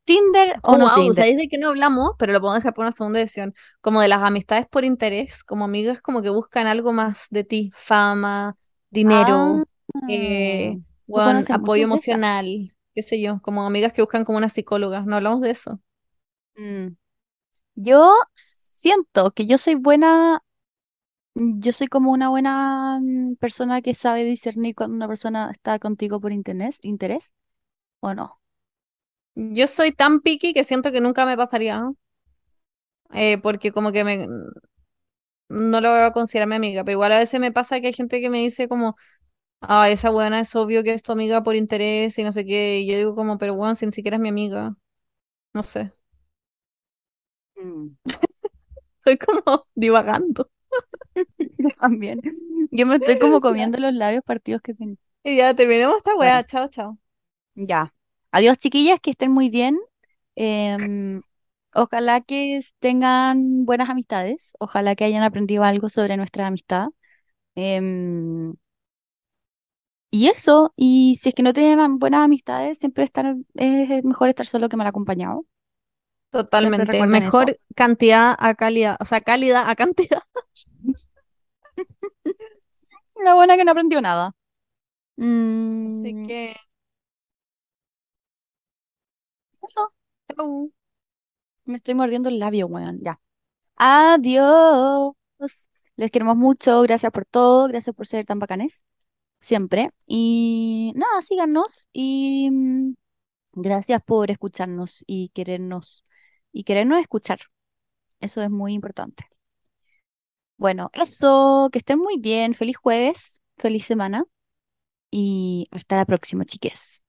¿Tinder o Oh, no wow, Tinder? ¿sabéis de qué no hablamos? Pero lo podemos dejar por una segunda edición. Como de las amistades por interés, como amigas como que buscan algo más de ti, fama, Ah, dinero, eh, weón, conoces apoyo emocional, qué sé yo, como amigas que buscan como una psicóloga. No hablamos de eso. Mm. Yo siento que yo soy buena, yo soy como una buena mm, persona que sabe discernir cuando una persona está contigo por interés, interés o no. Yo soy tan picky que siento que nunca me pasaría, eh, porque como que me, no lo voy a considerar mi amiga, pero igual a veces me pasa que hay gente que me dice como, ah, esa buena es obvio que es tu amiga por interés y no sé qué, y yo digo como, pero bueno, si ni siquiera es mi amiga, no sé. Mm. (laughs) Estoy como (laughs) divagando. Yo (laughs) también. Yo me estoy como comiendo los labios partidos que tengo. Y ya terminemos esta Bueno, weá. Chao, chao. ya. Adiós, chiquillas, que estén muy bien. Em, ojalá que tengan buenas amistades. Ojalá que hayan aprendido algo sobre nuestra amistad. Em, y eso, y si es que no tienen buenas amistades, siempre estar, es mejor estar solo que mal acompañado. Totalmente. eso. Mejor cantidad a calidad. O sea, calidad a cantidad. (laughs) La buena que no aprendió nada. Así Mm, que, eso, me estoy mordiendo el labio, weón. Ya. Adiós. Les queremos mucho. Gracias por todo. Gracias por ser tan bacanes. Siempre. Y nada, síganos. Y mm, gracias por escucharnos y querernos. Y querernos escuchar. Eso es muy importante. Bueno, eso. Que estén muy bien. Feliz jueves. Feliz semana. Y hasta la próxima, chiques.